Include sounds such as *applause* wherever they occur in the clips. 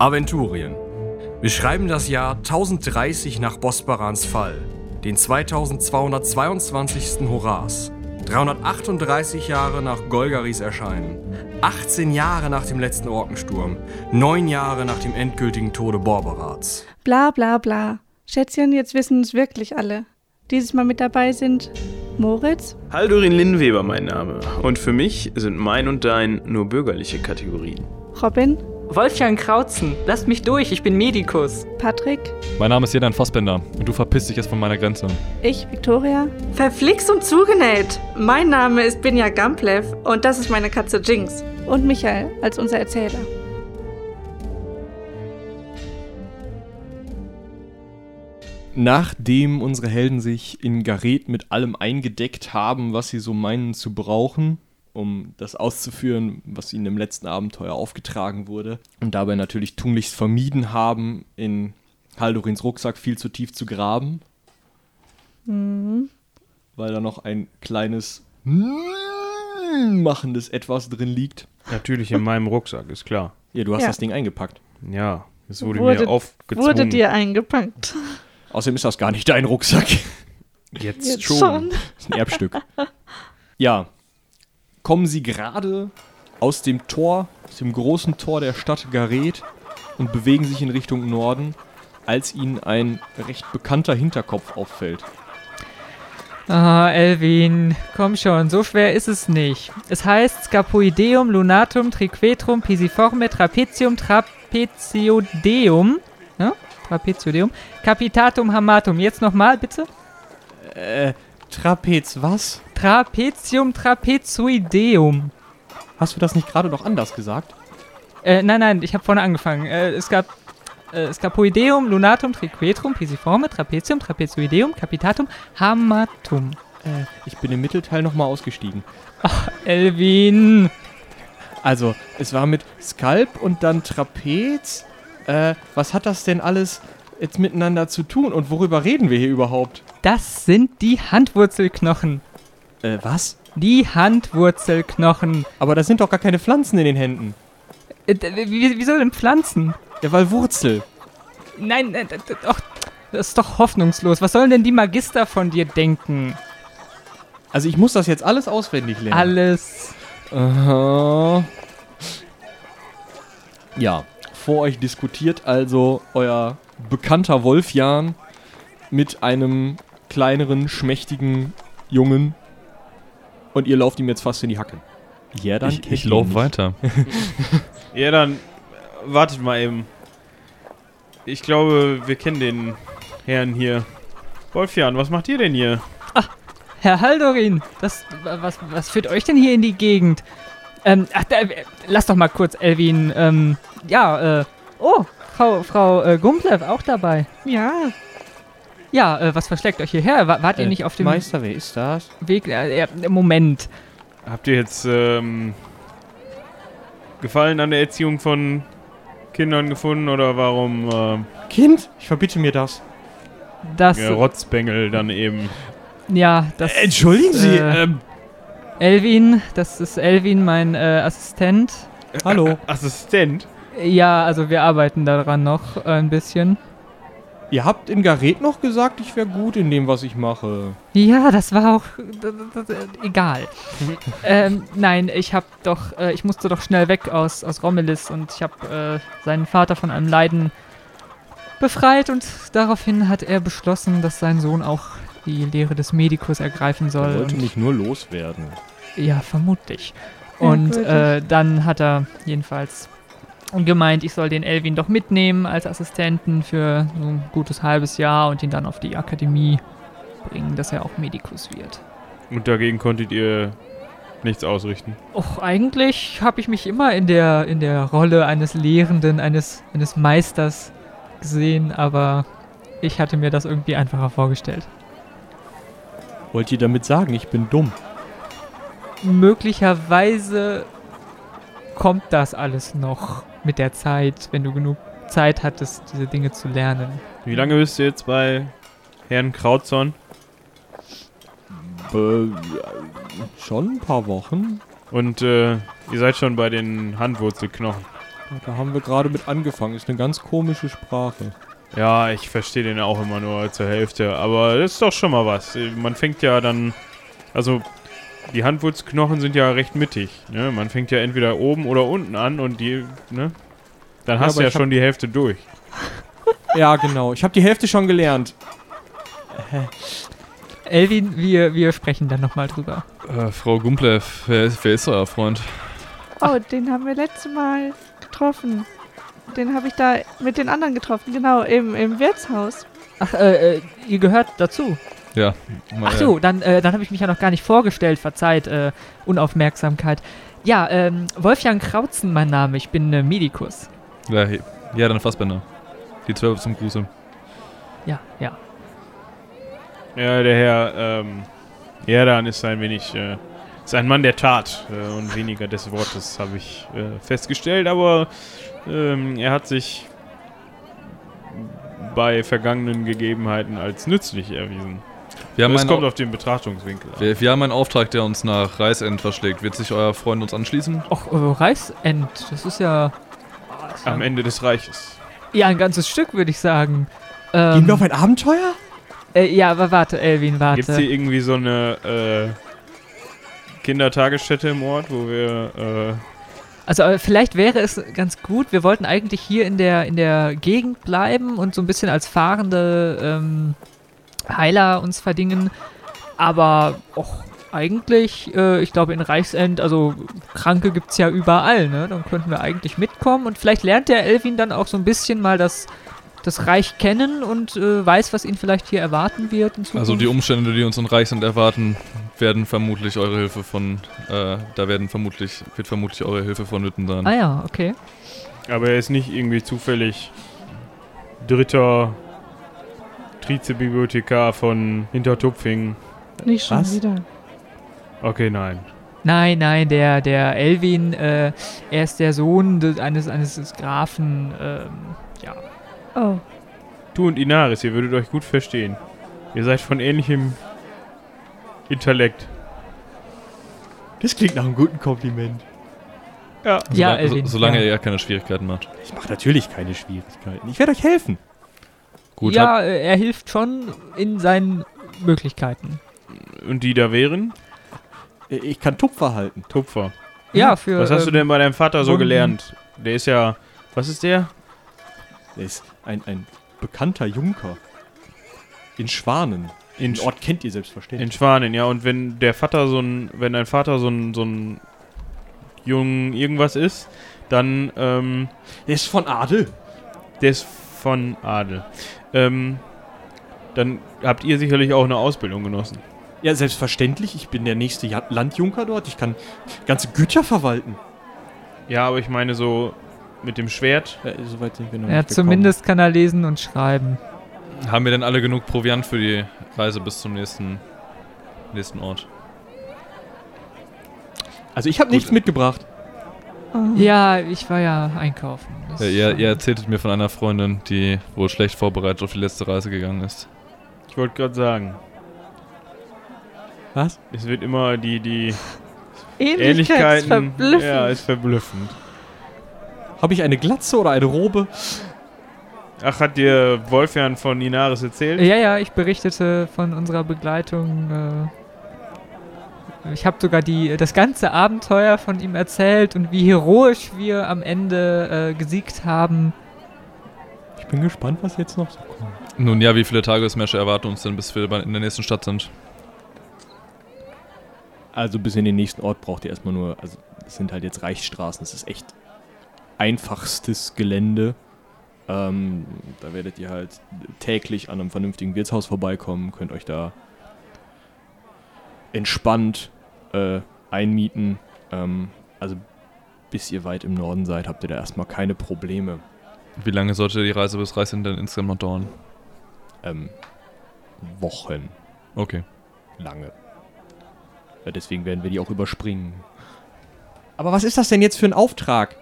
Aventurien. Wir schreiben das Jahr 1030 nach Bosbarans Fall, den 2222. Horas, 338 Jahre nach Golgaris Erscheinen, 18 Jahre nach dem letzten Orkensturm, 9 Jahre nach dem endgültigen Tode Borberats. Bla bla bla. Schätzchen, jetzt wissen es wirklich alle. Dieses Mal mit dabei sind Moritz, Haldurin Linnweber mein Name. Und für mich sind mein und dein nur bürgerliche Kategorien. Robin, Wolfgang Krautzen, lasst mich durch, ich bin Medikus. Patrick, Mein Name ist Jedan Fassbender und du verpisst dich jetzt von meiner Grenze. ich, Victoria, Verflixt und zugenäht. Mein Name ist Binja Gamplev und das ist meine Katze Jinx. und Michael als unser Erzähler. Nachdem unsere Helden sich in Gareth mit allem eingedeckt haben, was sie so meinen zu brauchen, um das auszuführen, was ihnen im letzten Abenteuer aufgetragen wurde, und dabei natürlich tunlichst vermieden haben, in Haldorins Rucksack viel zu tief zu graben, weil da noch ein kleines machendes Etwas drin liegt. Natürlich in meinem Rucksack, ist klar. Ja, du hast Ja. das Ding eingepackt. Ja, es wurde, Wurde- mir aufgezwungen. Wurde dir eingepackt. *laughs* Außerdem ist das gar nicht dein Rucksack. Jetzt, Jetzt schon. schon. Das ist ein Erbstück. ja. Kommen Sie gerade aus dem Tor, aus dem großen Tor der Stadt Gareth und bewegen sich in Richtung Norden, als Ihnen ein recht bekannter Hinterkopf auffällt. Ah, Elvin, komm schon, so schwer ist es nicht. Es heißt Scapoideum, Lunatum, Triquetrum, Pisiforme, Trapezium, Trapeziodeum. Ja? Trapeziodeum. Capitatum Hamatum. Jetzt nochmal, bitte. Äh, Trapez was? Trapetium, Trapezoideum. Hast du das nicht gerade noch anders gesagt? Äh, nein, nein, ich habe vorne angefangen. Äh, es gab äh, Scapoideum, Lunatum, Triquetrum, Pisiforme, Trapezium, Trapezoideum, Capitatum, Hamatum. Äh, ich bin im Mittelteil nochmal ausgestiegen. Elvin. Also, es war mit Skalp und dann Trapez. Äh, was hat das denn alles jetzt miteinander zu tun und worüber reden wir hier überhaupt? Das sind die Handwurzelknochen. Äh, was? Die Handwurzelknochen. Aber da sind doch gar keine Pflanzen in den Händen. Äh, wieso denn Pflanzen? Ja, weil Wurzel. Nein, äh, doch, das ist doch hoffnungslos. Was sollen denn die Magister von dir denken? Also ich muss das jetzt alles auswendig lernen. Alles. Aha. Ja, vor euch diskutiert also euer bekannter Wolfjan mit einem kleineren, schmächtigen Jungen und ihr lauft ihm jetzt fast in die Hacke. Ja, dann Ich, ich laufe weiter. *laughs* Ja, dann äh, wartet mal eben. Ich glaube, wir kennen den Herrn hier. Wolfjan, was macht ihr denn hier? Herr Haldorin, das, was, was führt euch denn hier in die Gegend? Ähm, ach, da, äh, lass doch mal kurz, Elvin. Ähm, ja, äh, oh, Frau, Frau äh, Gumplev auch dabei. Ja, Ja, äh, was verschlägt euch hierher? Wa- Wart ihr nicht auf dem Meister, wer ist das? Weg? Äh, äh, Moment. Habt ihr jetzt ähm, Gefallen an der Erziehung von Kindern gefunden oder warum ähm, Kind? Ich verbitte mir das. Das, der Rotzbengel dann eben? ja, das. Entschuldigen Sie, äh, ähm, Elvin, das ist Elvin, mein äh, Assistent. hallo. Assistent? Ja, also wir arbeiten daran noch äh, ein bisschen. Ihr habt in Gareth noch gesagt, ich wäre gut in dem, was ich mache. Ja, das war auch egal. *laughs* ähm, nein, ich hab doch, äh, ich musste doch schnell weg aus, aus Rommelis und ich habe äh, seinen Vater von einem Leiden befreit und daraufhin hat er beschlossen, dass sein Sohn auch die Lehre des Medikus ergreifen Er soll. wollte und- mich nur loswerden. Ja, vermutlich. Und äh, dann hat er jedenfalls gemeint, ich soll den Elvin doch mitnehmen als Assistenten für so ein gutes halbes Jahr und ihn dann auf die Akademie bringen, dass er auch Medikus wird. Und dagegen konntet ihr nichts ausrichten. Och, eigentlich habe ich mich immer in der, in der Rolle eines Lehrenden, eines, eines Meisters gesehen, aber ich hatte mir das irgendwie einfacher vorgestellt. Wollt ihr damit sagen, ich bin dumm? Möglicherweise kommt das alles noch mit der Zeit, wenn du genug Zeit hattest, diese Dinge zu lernen. Wie lange bist du jetzt bei Herrn Krautzorn? Äh, schon ein paar Wochen. Und äh, ihr seid schon bei den Handwurzelknochen. Da haben wir gerade mit angefangen. Ist eine ganz komische Sprache. Ja, ich verstehe den auch immer nur zur Hälfte, aber das ist doch schon mal was. Man fängt ja dann, also die Handwurzelknochen sind ja recht mittig. Ne? Man fängt ja entweder oben oder unten an und die, ne? Dann Ja, hast du ja ich hab- schon die Hälfte durch. Ja, genau. Ich habe die Hälfte schon gelernt. Elvin, wir, wir sprechen dann nochmal drüber. Äh, Frau Gumplev, wer, ist- wer ist euer Freund? Oh, den haben wir letztes Mal getroffen. Den habe ich da mit den anderen getroffen, genau, im, im Wirtshaus. Ach, äh, äh, ihr gehört dazu. Ja. Ach so, dann, äh, dann habe ich mich ja noch gar nicht vorgestellt. Verzeiht, äh, Unaufmerksamkeit. Ja, ähm, Wolfgang Krautzen mein Name. Ich bin äh, Medikus. Ja, ja, dann Fassbender. Die Zwölf zum Gruße. Ja, ja. Ja, der Herr, ähm, Erdan ist ein wenig, äh, ist ein Mann der Tat äh, und weniger des Wortes, habe ich äh, festgestellt, aber ähm, er hat sich bei vergangenen Gegebenheiten als nützlich erwiesen. Wir haben, es einen, kommt Au- auf den Betrachtungswinkel an. wir, wir haben einen Auftrag, der uns nach Reißend verschlägt. Wird sich euer Freund uns anschließen? Och, äh, Reißend, das ist ja. Am Ende des Reiches. Ja, ein ganzes Stück, würde ich sagen. Gehen Ähm, wir auf ein Abenteuer? äh, ja, aber warte, Elvin, Gibt es warte. hier irgendwie so eine äh, Kindertagesstätte im Ort, wo wir äh, Also vielleicht wäre es ganz gut, wir wollten eigentlich hier in der, in der Gegend bleiben und so ein bisschen als fahrende ähm, Heiler uns verdingen. Aber auch eigentlich, äh, ich glaube in Reichsend, also Kranke gibt es ja überall, ne? Dann könnten wir eigentlich mitkommen und vielleicht lernt der Elvin dann auch so ein bisschen mal das, das Reich kennen und äh, weiß, was ihn vielleicht hier erwarten wird. Also die Umstände, die uns in Reichsend erwarten, werden vermutlich eure Hilfe von, äh, da werden vermutlich, wird vermutlich eure Hilfe vonnöten sein. Ah ja, okay. Aber er ist nicht irgendwie zufällig dritter Trizebibliothekar von Hintertupfing. Nicht schon Was? wieder. Okay, nein. Nein, nein, der, der Elvin, äh, er ist der Sohn des, eines, eines des Grafen, ähm, ja. Oh, Du und Inaris, ihr würdet euch gut verstehen. Ihr seid von ähnlichem Intellekt. Das klingt nach einem guten Kompliment. Ja. Ja, Solang- Elvin, so, solange ja. er keine Schwierigkeiten macht. Ich mache natürlich keine Schwierigkeiten. Ich werde euch helfen. Gut, ja, äh, er hilft schon in seinen Möglichkeiten. Und die da wären? Ich kann Tupfer halten. Tupfer. Ja, für. Was hast du ähm, denn bei deinem Vater so Wunden. gelernt? Der ist ja. Was ist der? Er ist ein, ein bekannter Junker. In Schwanen. In, Den Ort kennt ihr selbstverständlich. in Schwanen, ja. Und wenn der Vater so ein. Wenn dein Vater so ein. so ein Jung irgendwas ist, dann. Ähm, Der ist von Adel. der ist von Adel. Ähm, dann habt ihr sicherlich auch eine Ausbildung genossen. Ja, selbstverständlich. Ich bin der nächste Landjunker dort. Ich kann ganze Güter verwalten. Ja, aber ich meine so mit dem Schwert. Ja, soweit sind wir noch Ja, nicht gekommen. zumindest kann er lesen und schreiben. haben wir denn alle genug Proviant für die Reise bis zum nächsten, nächsten Ort? Also ich habe nichts mitgebracht. Oh. Ja, ich war ja einkaufen. Ja, ihr, ihr erzähltet mir von einer Freundin, die wohl schlecht vorbereitet auf die letzte Reise gegangen ist. Ich wollte gerade sagen, Was? es wird immer die, die *laughs* Ähnlichkeiten. Ähnlichkeiten. Ja, ist verblüffend. Habe ich eine Glatze oder eine Robe? Ach, hat dir Wolfjan von Inaris erzählt? Ja, ja, ich berichtete von unserer Begleitung. Ich habe sogar die, das ganze Abenteuer von ihm erzählt und wie heroisch wir am Ende äh, gesiegt haben. Ich bin gespannt, was jetzt noch so kommt. Nun ja, wie viele Tagesmärsche erwarten uns denn, bis wir in der nächsten Stadt sind? Also bis in den nächsten Ort braucht ihr erstmal nur, also es sind halt jetzt Reichsstraßen, es ist echt einfachstes Gelände. Ähm, da werdet ihr halt täglich an einem vernünftigen Wirtshaus vorbeikommen, könnt euch da entspannt äh, einmieten. Ähm, also bis ihr weit im Norden seid, habt ihr da erstmal keine Probleme. Wie lange sollte die Reise bis Reichsend denn insgesamt noch dauern? Ähm, Wochen Okay. lange. Ja, deswegen werden wir die auch überspringen. Aber was ist das denn jetzt für ein Auftrag?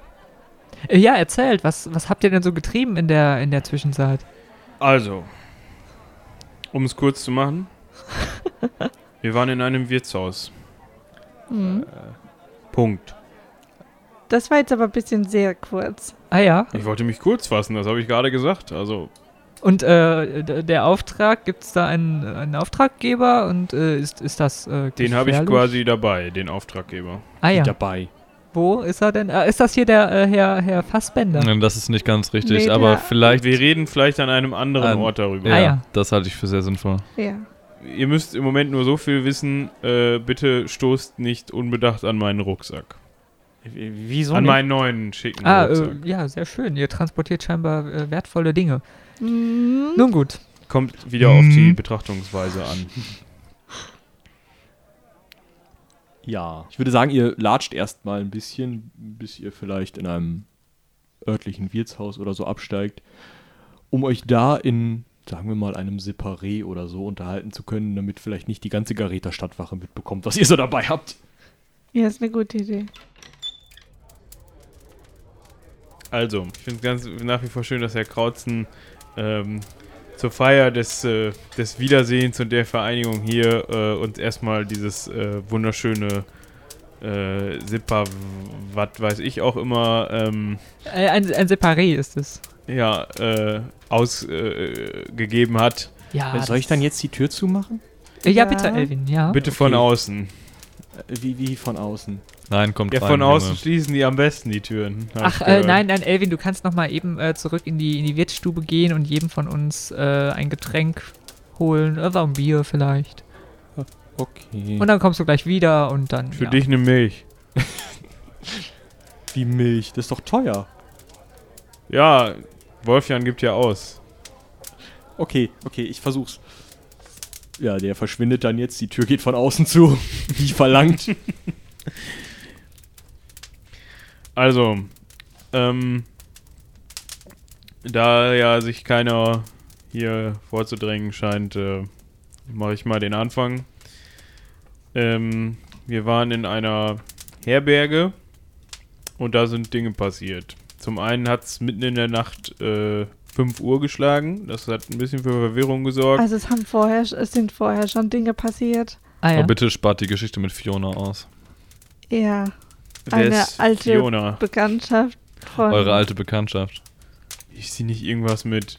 Äh, ja, erzählt, was, was habt ihr denn so getrieben in der, in der Zwischenzeit? Also, um es kurz zu machen. *laughs* wir waren in einem Wirtshaus. Mhm. Punkt. Das war jetzt aber ein bisschen sehr kurz. Ah ja. Ich wollte mich kurz fassen, das habe ich gerade gesagt. Also, Und äh, der Auftrag, gibt es da einen, einen Auftraggeber und äh, ist, ist das äh, den habe ich quasi dabei, den Auftraggeber. Ah ja. Dabei. Wo ist er denn? Äh, ist das hier der äh, Herr, Herr Fassbender? Nein, Das ist nicht ganz richtig, Nee, aber vielleicht. Wir reden vielleicht an einem anderen Ähm, Ort darüber. Ja, Ah, ja. das halte ich für sehr sinnvoll. Ja. Ihr müsst im Moment nur so viel wissen, äh, bitte stoßt nicht unbedacht an meinen Rucksack. Wieso an nicht? meinen neuen schicken Ah, Rucksack. äh, ja, sehr schön. Ihr transportiert scheinbar äh, wertvolle Dinge. Mhm. Nun gut. Kommt wieder auf die Mhm. Betrachtungsweise an. *laughs* Ja. Ich würde sagen, ihr latscht erstmal ein bisschen, bis ihr vielleicht in einem örtlichen Wirtshaus oder so absteigt, um euch da in, sagen wir mal, einem Separé oder so unterhalten zu können, damit vielleicht nicht die ganze Gareter Stadtwache mitbekommt, was ihr so dabei habt. Ja, ist eine gute Idee. Also, ich finde es ganz nach wie vor schön, dass Herr Krautzen ähm, zur Feier des, äh, des Wiedersehens und der Vereinigung hier äh, uns erstmal dieses äh, wunderschöne äh, Zipper, was weiß ich auch immer, ähm, Äh, ein, ein Separé ist es. Ja, äh, ausgegeben hat. Ja. Soll ich dann jetzt die Tür zumachen? Äh, ja, Ja. bitte, Elvin, ja. Bitte von Okay. außen. Äh, Wie, wie von außen? Nein, kommt Ja, rein. von außen Junge. schließen die am besten die Türen. Ach, äh, nein, nein, Elvin, du kannst noch mal eben äh, zurück in die, in die Wirtsstube gehen und jedem von uns äh, ein Getränk holen. Oder ein Bier vielleicht. Okay. Und dann kommst du gleich wieder und dann. Für ja. dich eine Milch. *laughs* wie Milch? Das ist doch teuer. Ja, Wolfjan gibt ja aus. Okay, okay, ich versuch's. Ja, der verschwindet dann jetzt. Die Tür geht von außen zu, *laughs* wie verlangt. *laughs* Also, ähm, da ja sich keiner hier vorzudrängen scheint, äh, mache ich mal den Anfang. Ähm, wir waren in einer Herberge und da sind Dinge passiert. Zum einen hat es mitten in der Nacht äh, 5 Uhr geschlagen. Das hat ein bisschen für Verwirrung gesorgt. Also es haben vorher, es sind vorher schon Dinge passiert. Ah, ja. Aber bitte spart die Geschichte mit Fiona aus. Ja, Wer eine ist alte Fiona. Bekanntschaft von. Eure alte Bekanntschaft. Ist sie nicht irgendwas mit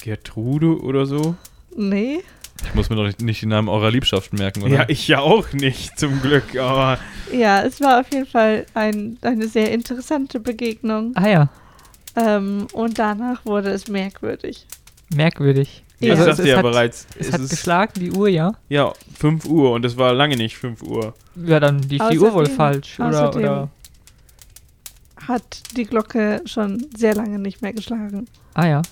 Gertrude oder so? Nee. Ich muss mir doch nicht, den Namen eurer Liebschaft merken, oder? Ja, ich ja auch nicht, zum Glück, aber Ja, es war auf jeden Fall ein, eine sehr interessante Begegnung. Ah ja, Ähm, und danach wurde es merkwürdig. merkwürdig. ich Ja. Also es, sagte es ja hat, bereits, Es es hat ist geschlagen, die Uhr, ja. ja 5 Uhr und es war lange nicht 5 Uhr. Ja, dann lief die Uhr wohl Außerdem- falsch. Oder, außerdem- oder. Hat die Glocke schon sehr lange nicht mehr geschlagen. Ah ja.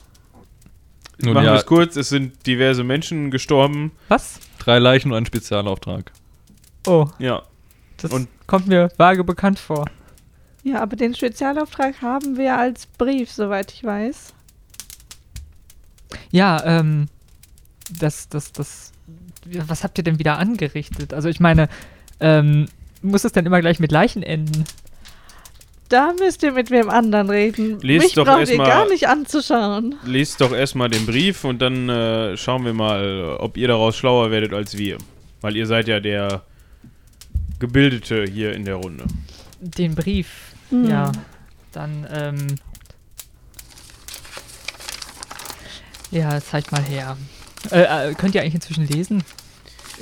Nun Machen wir ja, es kurz, es sind diverse Menschen gestorben. Was? drei Leichen und ein Spezialauftrag. Oh, Ja, das Und- kommt mir vage bekannt vor. Ja, aber den Spezialauftrag haben wir als Brief, soweit ich weiß. Ja, ähm, das, das, das, was habt ihr denn wieder angerichtet? Also ich meine, ähm, muss es denn immer gleich mit Leichen enden? Da müsst ihr mit wem anderen reden. Lest Mich doch braucht ihr mal- gar nicht anzuschauen. lest doch erstmal den Brief und dann äh, schauen wir mal, ob ihr daraus schlauer werdet als wir. Weil ihr seid ja der Gebildete hier in der Runde. Den Brief, Hm. ja. Dann, ähm. Ja, zeigt mal her. Äh, äh, könnt ihr eigentlich inzwischen lesen?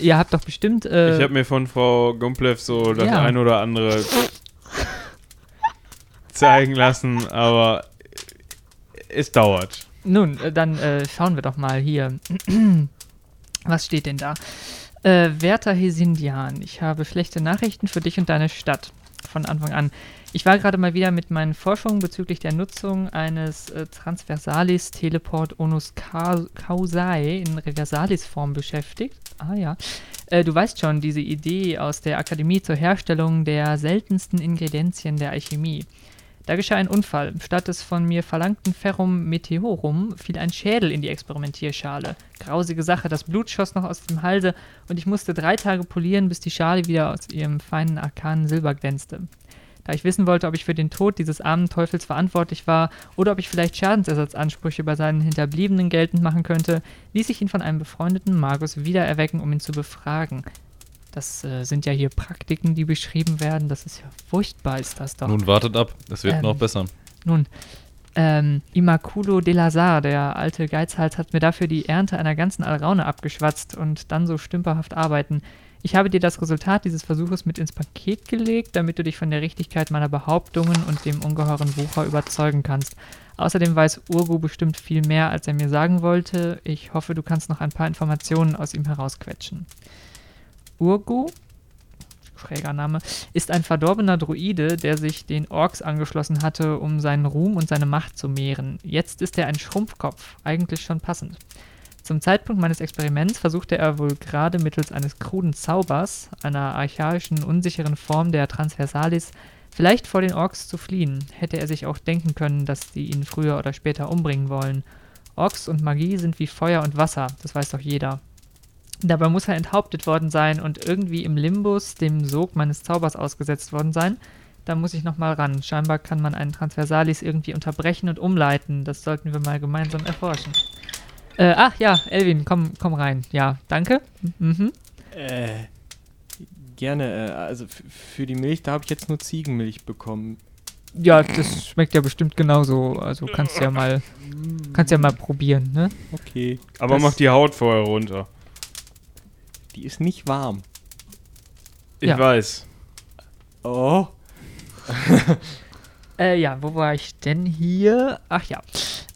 Ihr habt doch bestimmt. Äh, ich habe mir von Frau Gomplev so das Ja. ein oder andere zeigen lassen, aber es dauert. Nun, äh, dann äh, schauen wir doch mal hier. *clears throat* Was steht denn da? Äh, werter Hesindian, ich habe schlechte Nachrichten für dich und deine Stadt. Von Anfang an. Ich war gerade mal wieder mit meinen Forschungen bezüglich der Nutzung eines äh, Transversalis Teleport Onus Ca- Causae in Reversalis-Form beschäftigt. Ah ja. Äh, du weißt schon, diese Idee aus der Akademie zur Herstellung der seltensten Ingredienzien der Alchemie. Da geschah ein Unfall. Statt des von mir verlangten Ferrum Meteorum fiel ein Schädel in die Experimentierschale. Grausige Sache, das Blut schoss noch aus dem Halse und ich musste drei Tage polieren, bis die Schale wieder aus ihrem feinen arkanen Silber glänzte. Da ich wissen wollte, ob ich für den Tod dieses armen Teufels verantwortlich war oder ob ich vielleicht Schadensersatzansprüche bei seinen Hinterbliebenen geltend machen könnte, ließ ich ihn von einem befreundeten Magus wiedererwecken, um ihn zu befragen. Das äh, sind ja hier Praktiken, die beschrieben werden. Das ist ja furchtbar, ist das doch. Nun wartet ab, es wird Ähm. noch besser. Nun, ähm, Immaculo de Lazar, der alte Geizhals, hat mir dafür die Ernte einer ganzen Alraune abgeschwatzt und dann so stümperhaft arbeiten. Ich habe dir das Resultat dieses Versuches mit ins Paket gelegt, damit du dich von der Richtigkeit meiner Behauptungen und dem ungeheuren Wucher überzeugen kannst. Außerdem weiß Urgu bestimmt viel mehr, als er mir sagen wollte. Ich hoffe, du kannst noch ein paar Informationen aus ihm herausquetschen. Urgu, schräger Name, ist ein verdorbener Druide, der sich den Orks angeschlossen hatte, um seinen Ruhm und seine Macht zu mehren. Jetzt ist er ein Schrumpfkopf, eigentlich schon passend. Zum Zeitpunkt meines Experiments versuchte er wohl gerade mittels eines kruden Zaubers, einer archaischen, unsicheren Form der Transversalis, vielleicht vor den Orks zu fliehen. Hätte er sich auch denken können, dass sie ihn früher oder später umbringen wollen. Orks und Magie sind wie Feuer und Wasser, das weiß doch jeder. Dabei muss er enthauptet worden sein und irgendwie im Limbus dem Sog meines Zaubers ausgesetzt worden sein. Da muss ich nochmal ran. Scheinbar kann man einen Transversalis irgendwie unterbrechen und umleiten. Das sollten wir mal gemeinsam erforschen. Äh, ach ja, Elvin, komm, komm rein. Ja, danke. Mhm. Äh, gerne. Äh, also für die Milch, da habe ich jetzt nur Ziegenmilch bekommen. Ja, das schmeckt ja bestimmt genauso. Also kannst ja mal, kannst ja mal probieren, ne? Okay. Aber Das- mach die Haut vorher runter. Die ist nicht warm. Ich Ja. weiß. Oh. *laughs* Äh, ja, wo war ich denn hier? Ach ja.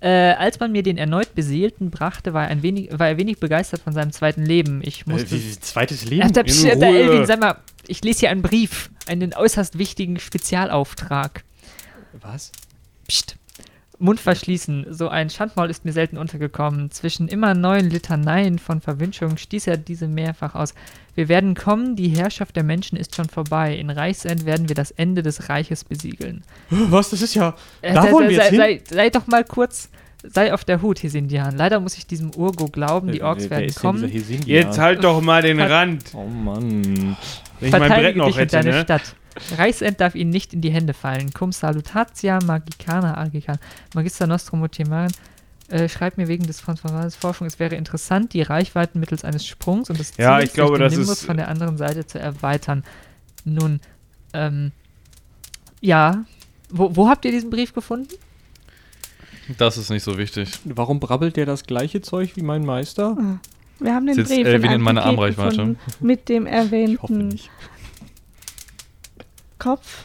Äh, als man mir den erneut Beseelten brachte, war er, ein wenig, war er wenig begeistert von seinem zweiten Leben. Ich musste. zweites Ach, Leben? da, in psch, da. Elvin, sag mal, ich lese hier einen Brief, einen äußerst wichtigen Spezialauftrag. Was? Psst. Mund verschließen. So ein Schandmaul ist mir selten untergekommen. Zwischen immer neuen Litaneien von Verwünschung stieß er diese mehrfach aus. Wir werden kommen, die Herrschaft der Menschen ist schon vorbei. In Reichsend werden wir das Ende des Reiches besiegeln. Was? Das ist ja. Äh, Da sei, wollen wir sei, jetzt sei, sei doch mal kurz, sei auf der Hut, Hesindian. Leider muss ich diesem Urgo glauben, die Orks werden kommen. Jetzt halt doch mal den Ver- Rand. Oh Mann. Wenn ich mein Brett noch hätte, deine ne? Stadt. Reichsend darf ihnen nicht in die Hände fallen. Cum salutatia magicana argican. Magister Nostrum Motimaran. Äh, schreibt mir wegen des Transformers Forschung, es wäre interessant, die Reichweiten mittels eines Sprungs und des Ziels Ja, ich glaube, durch den das Nimbus ist- von der anderen Seite zu erweitern. Nun, ähm, ja. Wo, wo habt ihr diesen Brief gefunden? Das ist nicht so wichtig. Warum brabbelt der das gleiche Zeug wie mein Meister? Wir haben den Sitzt Brief Elvin in einem meiner Armreichweite? Mit dem Ich hoffe erwähnten nicht. Kopf.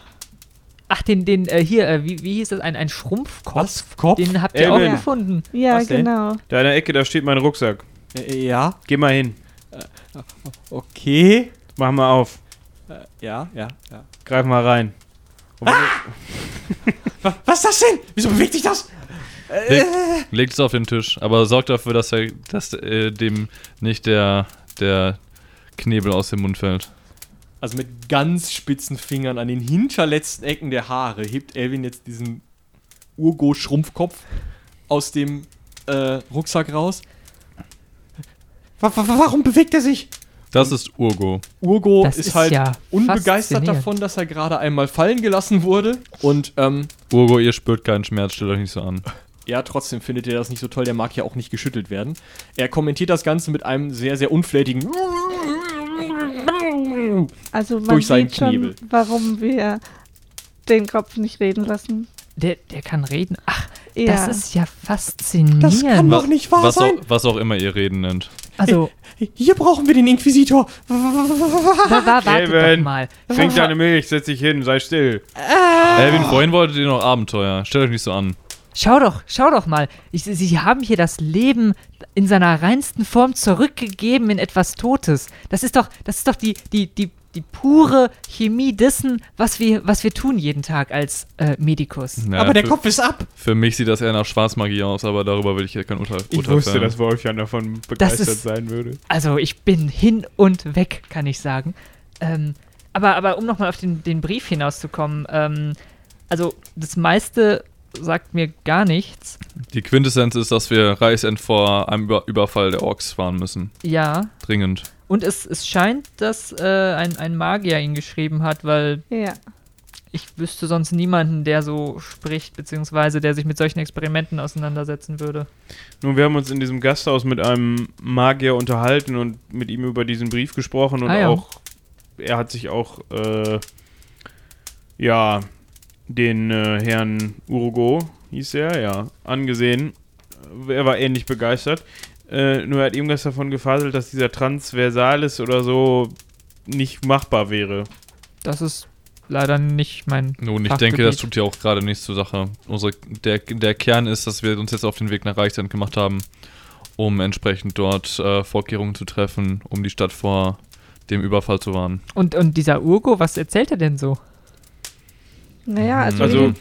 Ach, den, den, äh, hier, äh, wie, wie hieß das? Ein, ein Schrumpfkopf? Was? Kopf? Den habt ihr auch Elvin. gefunden. Ja, Was denn? genau. Da in der Ecke, da steht mein Rucksack. Äh, ja. Geh mal hin. Okay. Mach mal auf. Äh, ja, ja, ja. Greif mal rein. Und wenn Was, was ist das denn? Wieso bewegt sich das? Leg, legt es auf den Tisch, aber sorgt dafür, dass, er, dass äh, dem nicht der, der Knebel aus dem Mund fällt. Also mit ganz spitzen Fingern an den hinterletzten Ecken der Haare hebt Elvin jetzt diesen Urgo-Schrumpfkopf aus dem äh, Rucksack raus. Wa warum bewegt er sich? Das ist Urgo. Urgo Das ist, ist halt ja unbegeistert davon, dass er gerade einmal fallen gelassen wurde. Und ähm, Urgo, ihr spürt keinen Schmerz, stellt euch nicht so an. ja, trotzdem findet er das nicht so toll. Der mag ja auch nicht geschüttelt werden. Er kommentiert das Ganze mit einem sehr, sehr unflätigen. Also man Durch seinen sieht schon, Knebel. warum wir den Kopf nicht reden lassen. Der, der kann reden. Ach, Ja. das ist ja faszinierend. Das kann doch nicht wahr was, sein. auch, was auch immer ihr reden nennt. also, Hier brauchen wir den Inquisitor. doch mal. Trink deine Milch, setz dich hin, sei still. Elvin, vorhin wolltet ihr noch Abenteuer. Stellt euch nicht so an. Schau doch, schau doch mal. Ich, Sie haben hier das Leben in seiner reinsten Form zurückgegeben in etwas Totes. Das ist doch, das ist doch die, die, die, die pure Chemie dessen, was wir, was wir tun jeden Tag als äh, Medikus. Ja, Aber der für, Kopf ist ab. Für mich sieht das eher nach Schwarzmagie aus, aber darüber will ich ja kein Urteil, Ich Urteil wusste, fällen. dass Wolfjan davon begeistert ist- sein würde. Also ich bin hin und weg, kann ich sagen. Ähm, aber, aber um nochmal auf den, den Brief hinauszukommen, ähm, also das meiste sagt mir gar nichts. Die Quintessenz ist, dass wir Reichsend vor einem Über Überfall der Orks fahren müssen. Ja. Dringend. Und es, es scheint, dass äh, ein, ein Magier ihn geschrieben hat, weil Ja. ich wüsste sonst niemanden, der so spricht, beziehungsweise der sich mit solchen Experimenten auseinandersetzen würde. Nun, wir haben uns in diesem Gasthaus mit einem Magier unterhalten und mit ihm über diesen Brief gesprochen und Ah, ja. auch er hat sich auch, äh, ja, den äh, Herrn Urugo, hieß er, ja, angesehen. Er war ähnlich begeistert. Äh, nur er hat irgendwas davon gefaselt, dass dieser Transversalis oder so nicht machbar wäre. Das ist leider nicht mein. Nun, ich Fachgebiet. denke, das tut ja auch gerade nichts zur Sache. Unsere, der, der Kern ist, dass wir uns jetzt auf den Weg nach Reichsend gemacht haben, um entsprechend dort äh, Vorkehrungen zu treffen, um die Stadt vor dem Überfall zu warnen. Und, und dieser Urgo, was erzählt er denn so? Naja, also, Also,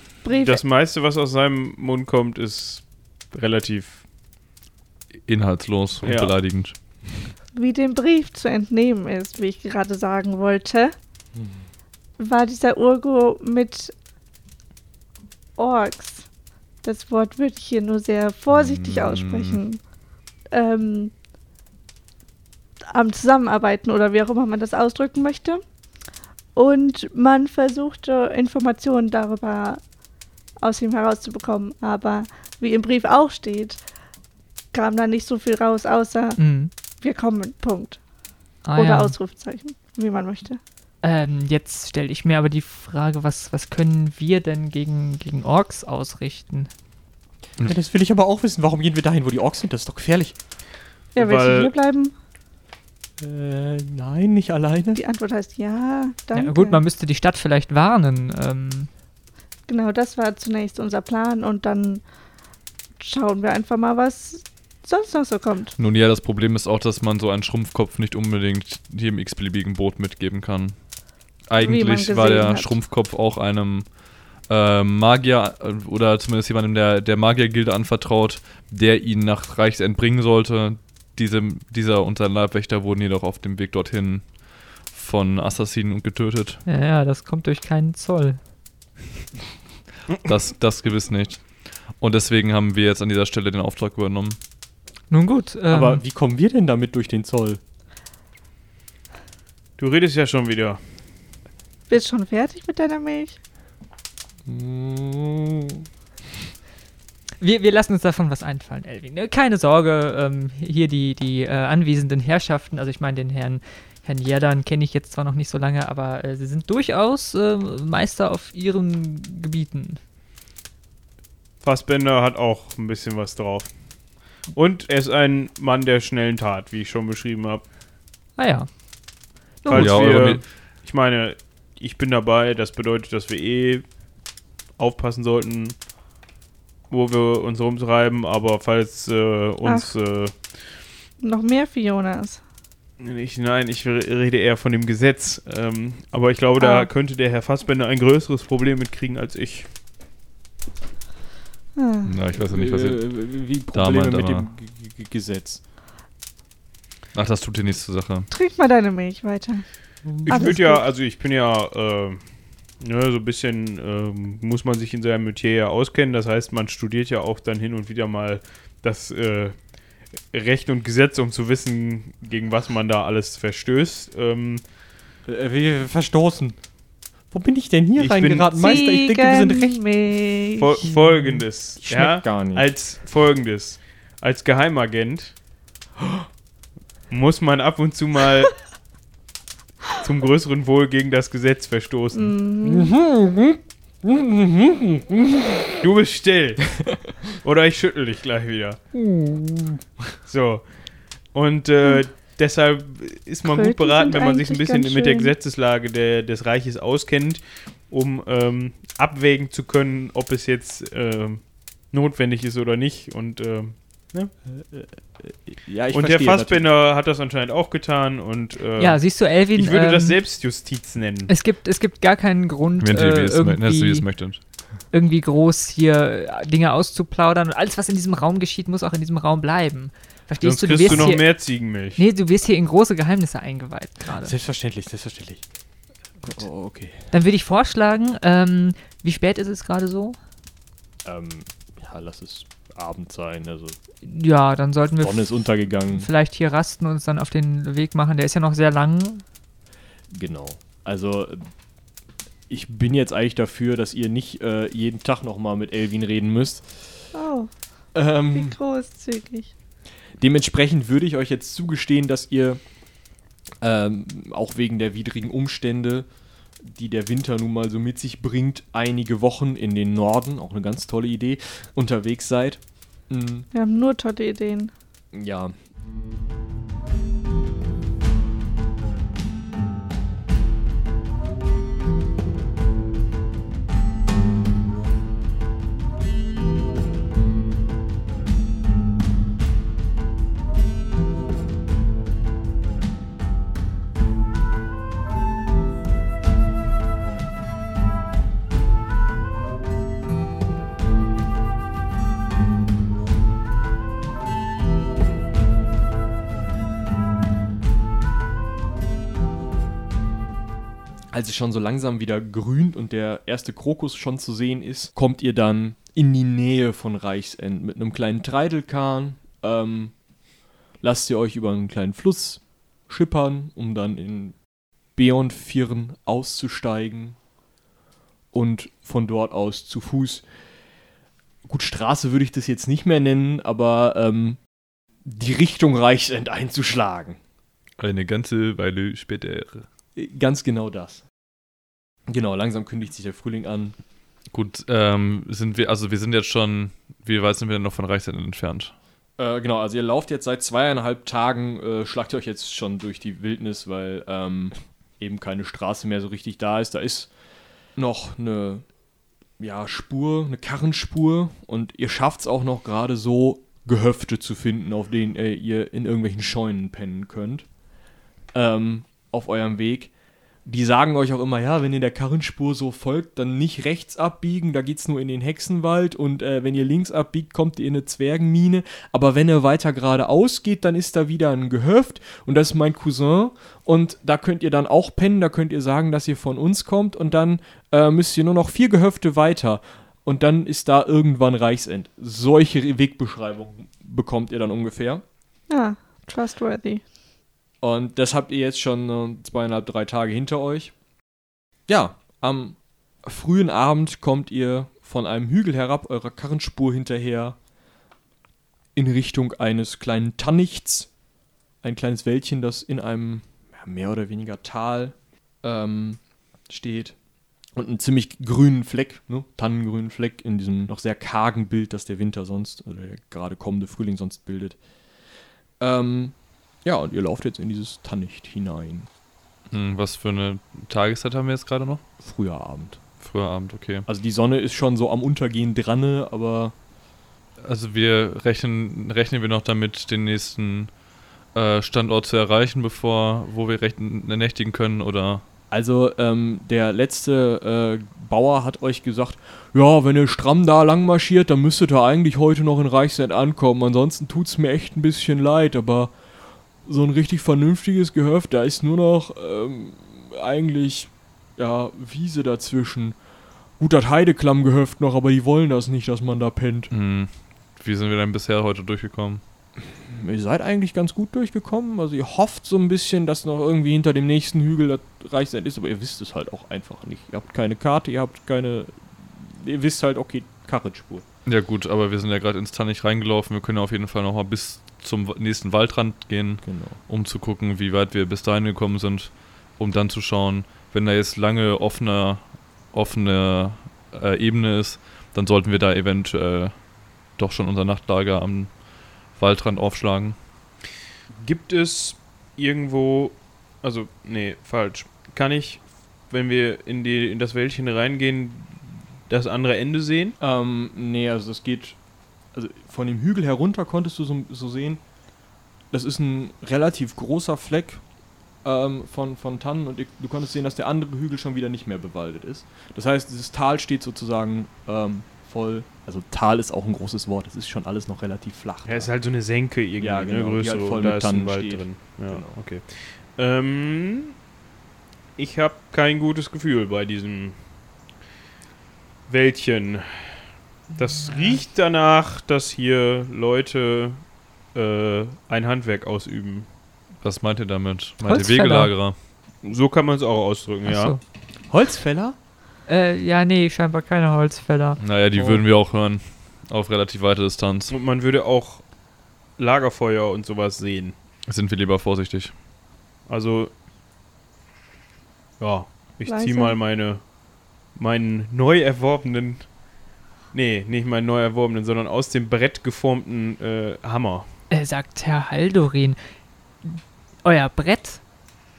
Das meiste, was aus seinem Mund kommt, ist relativ. Inhaltslos und Ja. beleidigend. wie dem Brief zu entnehmen ist, wie ich gerade sagen wollte, war dieser Urgo mit Orks. Das Wort würde ich hier nur sehr vorsichtig Mm. aussprechen. Ähm, am Zusammenarbeiten oder wie auch immer man das ausdrücken möchte. Und man versuchte Informationen darüber aus ihm herauszubekommen. Aber wie im Brief auch steht, kam da nicht so viel raus, außer Mhm. wir kommen, Punkt. Ah, Oder ja. Ausrufezeichen, wie man möchte. Ähm, jetzt stelle ich mir aber die Frage, was, was können wir denn gegen, gegen Orks ausrichten? Ja, das will ich aber auch wissen. Warum gehen wir dahin, wo die Orks sind? Das ist doch gefährlich. Ja, willst du hier bleiben? Äh, nein, nicht alleine. Die Antwort heißt ja, danke. Ja, gut, man müsste die Stadt vielleicht warnen. Ähm, genau, das war zunächst unser Plan und dann schauen wir einfach mal, was sonst noch so kommt. Nun ja, das Problem ist auch, dass man so einen Schrumpfkopf nicht unbedingt jedem x-beliebigen Boot mitgeben kann. Eigentlich war der hat. Schrumpfkopf auch einem äh, Magier äh, oder zumindest jemandem der, der Magiergilde anvertraut, der ihn nach Reichsend bringen sollte. Diese, dieser und sein Leibwächter wurden jedoch auf dem Weg dorthin von Assassinen getötet. ja, ja, das kommt durch keinen Zoll. Das, das gewiss nicht. Und deswegen haben wir jetzt an dieser Stelle den Auftrag übernommen. Nun gut, ähm, Aber wie kommen wir denn damit durch den Zoll? Du redest ja schon wieder. Bist schon fertig mit deiner Milch? Hm, wir, wir lassen uns davon was einfallen, Elvin. Ne, Keine Sorge, ähm, hier die, die äh, anwesenden Herrschaften, also ich meine den Herrn, Herrn Jerdan kenne ich jetzt zwar noch nicht so lange, aber äh, sie sind durchaus äh, Meister auf ihren Gebieten. Fassbender hat auch ein bisschen was drauf. Und er ist ein Mann der schnellen Tat, wie ich schon beschrieben habe. Ah ja. Nun Falls ja, wir, ich meine, ich bin dabei, das bedeutet, dass wir eh aufpassen sollten, wo wir uns rumtreiben, aber falls äh, uns äh, Noch mehr Fionas. ich, nein, ich re- rede eher von dem Gesetz, ähm, aber ich glaube, da Ah. könnte der Herr Fassbender ein größeres Problem mitkriegen als ich. Ah. Na, ich weiß ja nicht, was ihr. äh, wie Da Probleme meint mit dem G G Gesetz. Ach, das tut dir nichts zur Sache. Trink mal deine Milch weiter. Ich würde ja, also ich bin ja, äh, ne, so ein bisschen, ähm, muss man sich in seinem Metier ja auskennen. Das heißt, man studiert ja auch dann hin und wieder mal das äh, Recht und Gesetz, um zu wissen, gegen was man da alles verstößt. Ähm, Äh, wir verstoßen. Wo bin ich denn hier Ich bin reingeraten, Meister? Ich denke, wir sind recht. Fol folgendes, Schmeckt ja, gar nicht. als folgendes, als Geheimagent *gasps* muss man ab und zu mal zum größeren Wohl gegen das Gesetz verstoßen. Du bist still. *laughs* Oder ich schüttel dich gleich wieder. So. Und äh, deshalb ist man gut Kröten beraten, sind wenn man sich ein bisschen mit der. Gesetzeslage der, des Reiches auskennt, um ähm, abwägen zu können, ob es jetzt ähm, notwendig ist oder nicht. Und, ähm, Ja, ich und der verstehe Fassbender hat das anscheinend auch getan. Und äh, Ja, siehst du, Elvin, ich würde ähm, das Selbstjustiz nennen. es gibt, es gibt gar keinen Grund, Wenn äh, irgendwie, irgendwie groß hier äh, Dinge auszuplaudern. Und alles, was in diesem Raum geschieht, muss auch in diesem Raum bleiben. Verstehst Sonst du? Du kriegst du wirst noch hier, mehr Ziegenmilch. Nee, du wirst hier in große Geheimnisse eingeweiht gerade. Selbstverständlich, selbstverständlich. Oh, okay. Dann würde ich vorschlagen, ähm, wie spät ist es gerade so? Ähm, ja, lass es Abend sein. Also, Ja, dann sollten wir Sonne ist untergegangen. vielleicht hier rasten und uns dann auf den Weg machen. Der ist ja noch sehr lang. Genau. Also, ich bin jetzt eigentlich dafür, dass ihr nicht äh, jeden Tag nochmal mit Elvin reden müsst. Oh, wie Ähm, großzügig. dementsprechend würde ich euch jetzt zugestehen, dass ihr ähm, auch wegen der widrigen Umstände, die der Winter nun mal so mit sich bringt, einige Wochen in den Norden, auch eine ganz tolle Idee, unterwegs seid. Mm, Wir haben nur tolle Ideen. ja. Als es schon so langsam wieder grünt und der erste Krokus schon zu sehen ist, kommt ihr dann in die Nähe von Reichsend mit einem kleinen Treidelkahn. Ähm, lasst ihr euch über einen kleinen Fluss schippern, um dann in Beonfirn auszusteigen und von dort aus zu Fuß. Gut, Straße würde ich das jetzt nicht mehr nennen, aber ähm, die Richtung Reichsend einzuschlagen. Eine ganze Weile später. Ganz genau das. Genau, langsam kündigt sich der Frühling an. Gut, ähm, sind wir, also wir sind jetzt schon, wie weit sind wir denn noch von Reichsende entfernt? Äh, genau, also ihr lauft jetzt seit zweieinhalb Tagen, äh, schlagt ihr euch jetzt schon durch die Wildnis, weil ähm, eben keine Straße mehr so richtig da ist. Da ist noch eine ja, Spur, eine Karrenspur und ihr schafft es auch noch gerade so, Gehöfte zu finden, auf denen äh, ihr in irgendwelchen Scheunen pennen könnt. Ähm, auf eurem Weg. Die sagen euch auch immer, ja, wenn ihr der Karrenspur so folgt, dann nicht rechts abbiegen, da geht's nur in den Hexenwald und äh, wenn ihr links abbiegt, kommt ihr in eine Zwergenmine. Aber wenn ihr weiter geradeaus geht, dann ist da wieder ein Gehöft und das ist mein Cousin und da könnt ihr dann auch pennen, da könnt ihr sagen, dass ihr von uns kommt und dann äh, müsst ihr nur noch vier Gehöfte weiter und dann ist da irgendwann Reichsend. Solche Wegbeschreibungen bekommt ihr dann ungefähr. Ja, trustworthy. Und das habt ihr jetzt schon äh, zweieinhalb, drei Tage hinter euch. Ja, am frühen Abend kommt ihr von einem Hügel herab, eurer Karrenspur hinterher, in Richtung eines kleinen Tannichts. Ein kleines Wäldchen, das in einem mehr oder weniger Tal ähm, steht. Und einen ziemlich grünen Fleck, ne? tannengrünen Fleck in diesem noch sehr kargen Bild, das der Winter sonst, oder der gerade kommende Frühling sonst bildet. Ähm, ja, und ihr lauft jetzt in dieses Tannicht hinein. Hm, was für eine Tageszeit haben wir jetzt gerade noch? Früher Abend. Früher Abend, okay. Also die Sonne ist schon so am Untergehen dran, aber Also wir rechnen, rechnen wir noch damit, den nächsten äh, Standort zu erreichen, bevor, wo wir rechten, nächtigen können, oder? also ähm, der letzte äh, Bauer hat euch gesagt, ja, wenn ihr stramm da lang marschiert, dann müsstet ihr eigentlich heute noch in Reichsend ankommen. Ansonsten tut's mir echt ein bisschen leid, aber so ein richtig vernünftiges Gehöft, da ist nur noch ähm, eigentlich ja Wiese dazwischen. Gut, das Heideklammgehöft noch, aber die wollen das nicht, dass man da pennt. Hm, wie sind wir denn bisher heute durchgekommen? Ihr seid eigentlich ganz gut durchgekommen. Also ihr hofft so ein bisschen, dass noch irgendwie hinter dem nächsten Hügel das Reichsend ist, aber ihr wisst es halt auch einfach nicht. Ihr habt keine Karte, ihr habt keine. Ihr wisst halt, okay, Karrenspur. Ja gut, aber wir sind ja gerade ins Tannig reingelaufen. Wir können auf jeden Fall noch mal bis zum nächsten Waldrand gehen, Genau. um zu gucken, wie weit wir bis dahin gekommen sind, um dann zu schauen, wenn da jetzt lange offene, offene äh, Ebene ist, dann sollten wir da eventuell doch schon unser Nachtlager am Waldrand aufschlagen. Gibt es irgendwo, also, nee, falsch. Kann ich, wenn wir in, die, in das Wäldchen reingehen, das andere Ende sehen? Ähm, nee, also das geht. Also von dem Hügel herunter konntest du so, so sehen. Das ist ein relativ großer Fleck ähm, von, von Tannen und du konntest sehen, dass der andere Hügel schon wieder nicht mehr bewaldet ist. Das heißt, dieses Tal steht sozusagen ähm, voll. Also Tal ist auch ein großes Wort, es ist schon alles noch relativ flach. Ja, ist halt so eine Senke irgendwie, Ja, genau, ne, die halt größere, voll und da mit ist ein Tannen Wald steht. drin. Ja, Genau. okay. Ähm, ich habe kein gutes Gefühl bei diesem Wäldchen. Das riecht danach, dass hier Leute äh, ein Handwerk ausüben. Was meint ihr damit? Meint ihr. Wegelagerer? So kann man es auch ausdrücken, Ach ja. so. Holzfäller? Äh, ja, nee, scheinbar keine Holzfäller. Naja, die Oh. würden wir auch hören. Auf relativ weite Distanz. Und man würde auch Lagerfeuer und sowas sehen. Sind wir lieber vorsichtig. Also, ja, ich Leise. zieh mal meine, meinen neu erworbenen, nee, nicht meinen neu erworbenen, sondern aus dem Brett geformten äh, Hammer. Äh, sagt Herr Haldorin, euer Brett,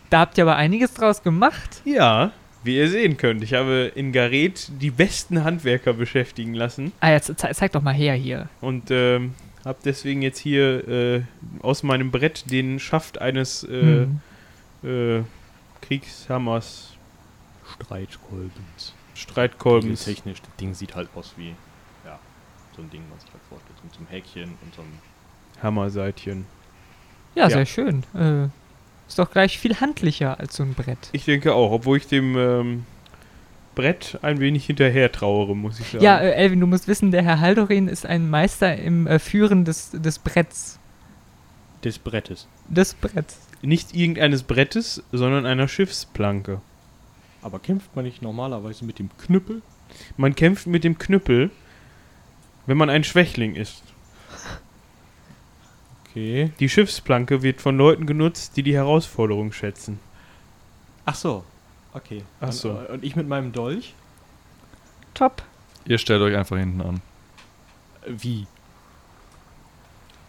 da habt ihr aber einiges draus gemacht. Ja, wie ihr sehen könnt, ich habe in Gareth die besten Handwerker beschäftigen lassen Ah, jetzt ze zeig doch mal her hier. und ähm, habe deswegen jetzt hier äh, aus meinem Brett den Schaft eines äh, Hm. äh, Kriegshammers, Streitkolbens. Streitkolbens. Technisch, das Ding sieht halt aus wie, ja, so ein Ding, was sich halt vorstellt. Mit so einem Häkchen und so einem Hammerseitchen. Ja, Ja. sehr schön. Äh, ist doch gleich viel handlicher als so ein Brett. Ich denke auch, obwohl ich dem ähm, Brett ein wenig hinterher trauere, muss ich sagen. Ja, äh, Elvin, du musst wissen, der Herr Haldorin ist ein Meister im äh, Führen des, des Bretts. des Brettes. Des Bretts. Nicht irgendeines Brettes, sondern einer Schiffsplanke. Aber kämpft man nicht normalerweise mit dem Knüppel? Man kämpft mit dem Knüppel, wenn man ein Schwächling ist. Okay. Die Schiffsplanke wird von Leuten genutzt, die die Herausforderung schätzen. Ach so. Okay. Ach Und- so. Und ich mit meinem Dolch? Top. Ihr stellt euch einfach hinten an. Äh, Wie?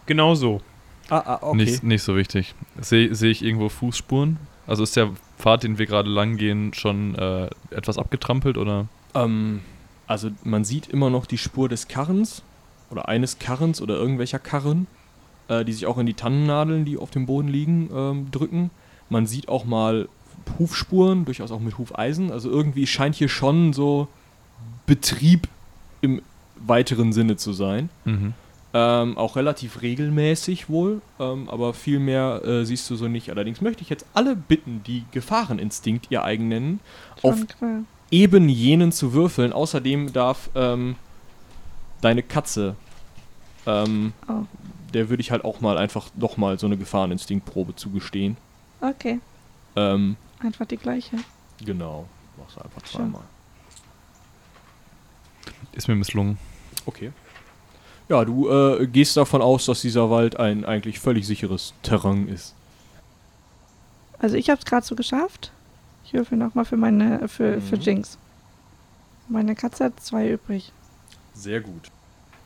Genau so. Ah, ah, okay. Nicht, nicht so wichtig. Sehe seh ich irgendwo Fußspuren? Also ist der Pfad, den wir gerade lang gehen, schon äh, etwas abgetrampelt oder? Ähm, also man sieht immer noch die Spur des Karrens oder eines Karrens oder irgendwelcher Karren, äh, die sich auch in die Tannennadeln, die auf dem Boden liegen, ähm, drücken. Man sieht auch mal Hufspuren, durchaus auch mit Hufeisen. Also irgendwie scheint hier schon so Betrieb im weiteren Sinne zu sein. Mhm. Ähm, auch relativ regelmäßig wohl, ähm, aber viel mehr äh, siehst du so nicht. Allerdings möchte ich jetzt alle bitten, die Gefahreninstinkt ihr eigen nennen, auf Schon klar. eben jenen zu würfeln. Außerdem darf ähm, deine Katze, ähm, Oh. der würde ich halt auch mal einfach nochmal so eine Gefahreninstinktprobe zugestehen. Okay. Ähm, Einfach die gleiche. genau, machst du einfach zweimal. Ist mir misslungen. Okay. Ja, du äh, gehst davon aus, dass dieser Wald ein eigentlich völlig sicheres Terrain ist. Also ich habe es gerade so geschafft. Ich würfel nochmal für meine für, für Mhm. Jinx. Meine Katze hat zwei übrig. Sehr gut.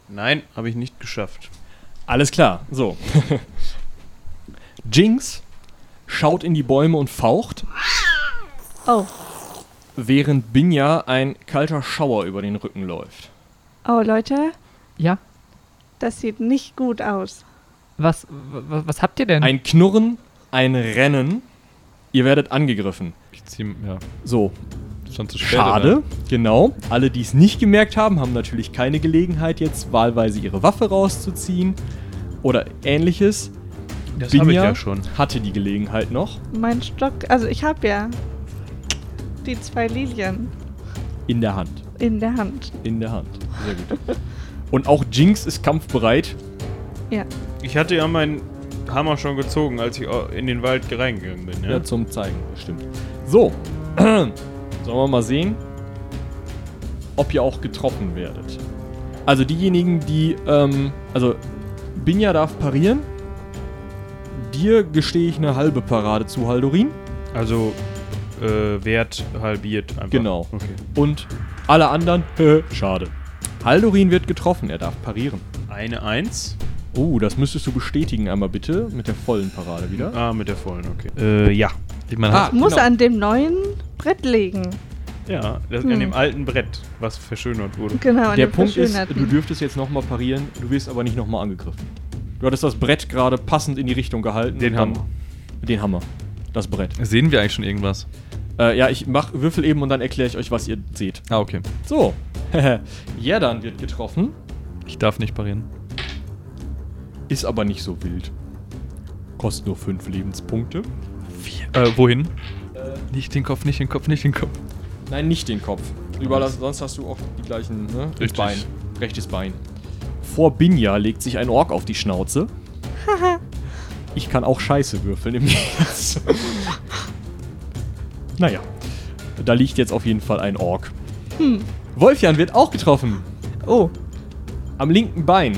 Nein, habe ich nicht geschafft. Alles klar, so. *laughs* Jinx schaut in die Bäume und faucht, Oh. während Binja ein kalter Schauer über den Rücken läuft. Oh, Leute, Ja, das sieht nicht gut aus. was, was, was habt ihr denn? Ein Knurren, ein Rennen. Ihr werdet angegriffen. Ich zieh, ja, So, schon zu spät. schade. oder? Genau. Alle, die es nicht gemerkt haben, haben natürlich keine Gelegenheit, jetzt wahlweise ihre Waffe rauszuziehen oder ähnliches. Das habe ich ja schon. hatte die Gelegenheit noch Mein Stock, also ich habe ja die zwei Lilien in der Hand. in der Hand. In der Hand. Sehr gut. *laughs* Und auch Jinx ist kampfbereit. Ja. Ich hatte ja meinen Hammer schon gezogen, als ich in den Wald reingegangen bin. Ja, Ja? zum Zeigen, stimmt. So, *clears throat* sollen wir mal sehen, ob ihr auch getroffen werdet. Also diejenigen, die, ähm, also Binja darf parieren. Dir gestehe ich eine halbe Parade zu, Haldorin. Also äh, Wert halbiert einfach. Genau. Okay. Und alle anderen, *laughs* schade. Haldorin wird getroffen, er darf parieren. Eine Eins. Oh, das müsstest du bestätigen einmal bitte mit der vollen Parade wieder. Ah, mit der vollen, okay. Äh, ja. Ich meine, Ah, Muss genau. an dem neuen Brett legen. Ja, das Hm. an dem alten Brett, was verschönert wurde. Genau, an Der dem Punkt ist, du dürftest jetzt nochmal parieren, du wirst aber nicht nochmal angegriffen. Du hattest das Brett gerade passend in die Richtung gehalten. Den dann- Hammer. Den Hammer. Das Brett. sehen wir eigentlich schon irgendwas? Äh, ja, ich mach Würfel eben und dann erkläre ich euch, was ihr seht. Ah, okay. So. *laughs* Jerdan wird getroffen, Ich darf nicht parieren. ist aber nicht so wild. Kostet nur 5 Lebenspunkte. Äh, wohin? Nicht den Kopf, nicht den Kopf, nicht den Kopf. Nein, nicht den Kopf. Überall, sonst hast du auch die gleichen, ne? Richtig. Bein. Rechtes Bein. Vor Binja legt sich ein Ork auf die Schnauze. *laughs* ich kann auch Scheiße würfeln im Gegensatz. *laughs* naja. Da liegt jetzt auf jeden Fall ein Ork. Wolfjan wird auch getroffen. oh, Am linken Bein.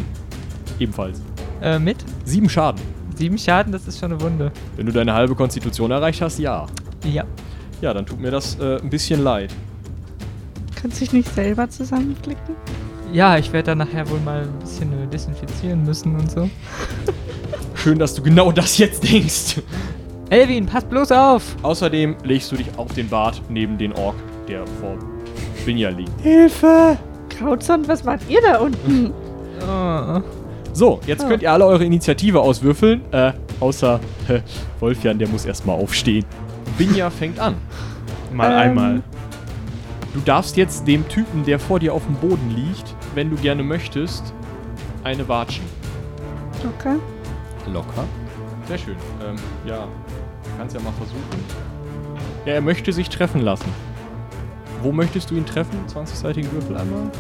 Ebenfalls. äh, mit? Sieben Schaden. Sieben Schaden, das ist schon eine Wunde. Wenn du deine halbe Konstitution erreicht hast, ja. Ja. Ja, dann tut mir das äh, ein bisschen leid. Kannst du dich nicht selber zusammenflicken? Ja, ich werde dann nachher wohl mal ein bisschen äh, desinfizieren müssen und so. *laughs* Schön, dass du genau das jetzt denkst. Elvin, pass bloß auf! Außerdem legst du dich auf den Bart neben den Ork, der vor Binja liegt. Krautsond, was macht ihr da unten? Oh. So, jetzt Ah. könnt ihr alle eure Initiative auswürfeln. Äh, außer äh, Wolfjan, der muss erstmal aufstehen. Binja fängt an. Mal Ähm, einmal. Du darfst jetzt dem Typen, der vor dir auf dem Boden liegt, wenn du gerne möchtest, eine watschen. Okay. Locker. Sehr schön. Ähm, ja, kannst ja mal versuchen. Ja, er möchte sich treffen lassen. Wo möchtest du ihn treffen? 20-seitigen Würfel einmal.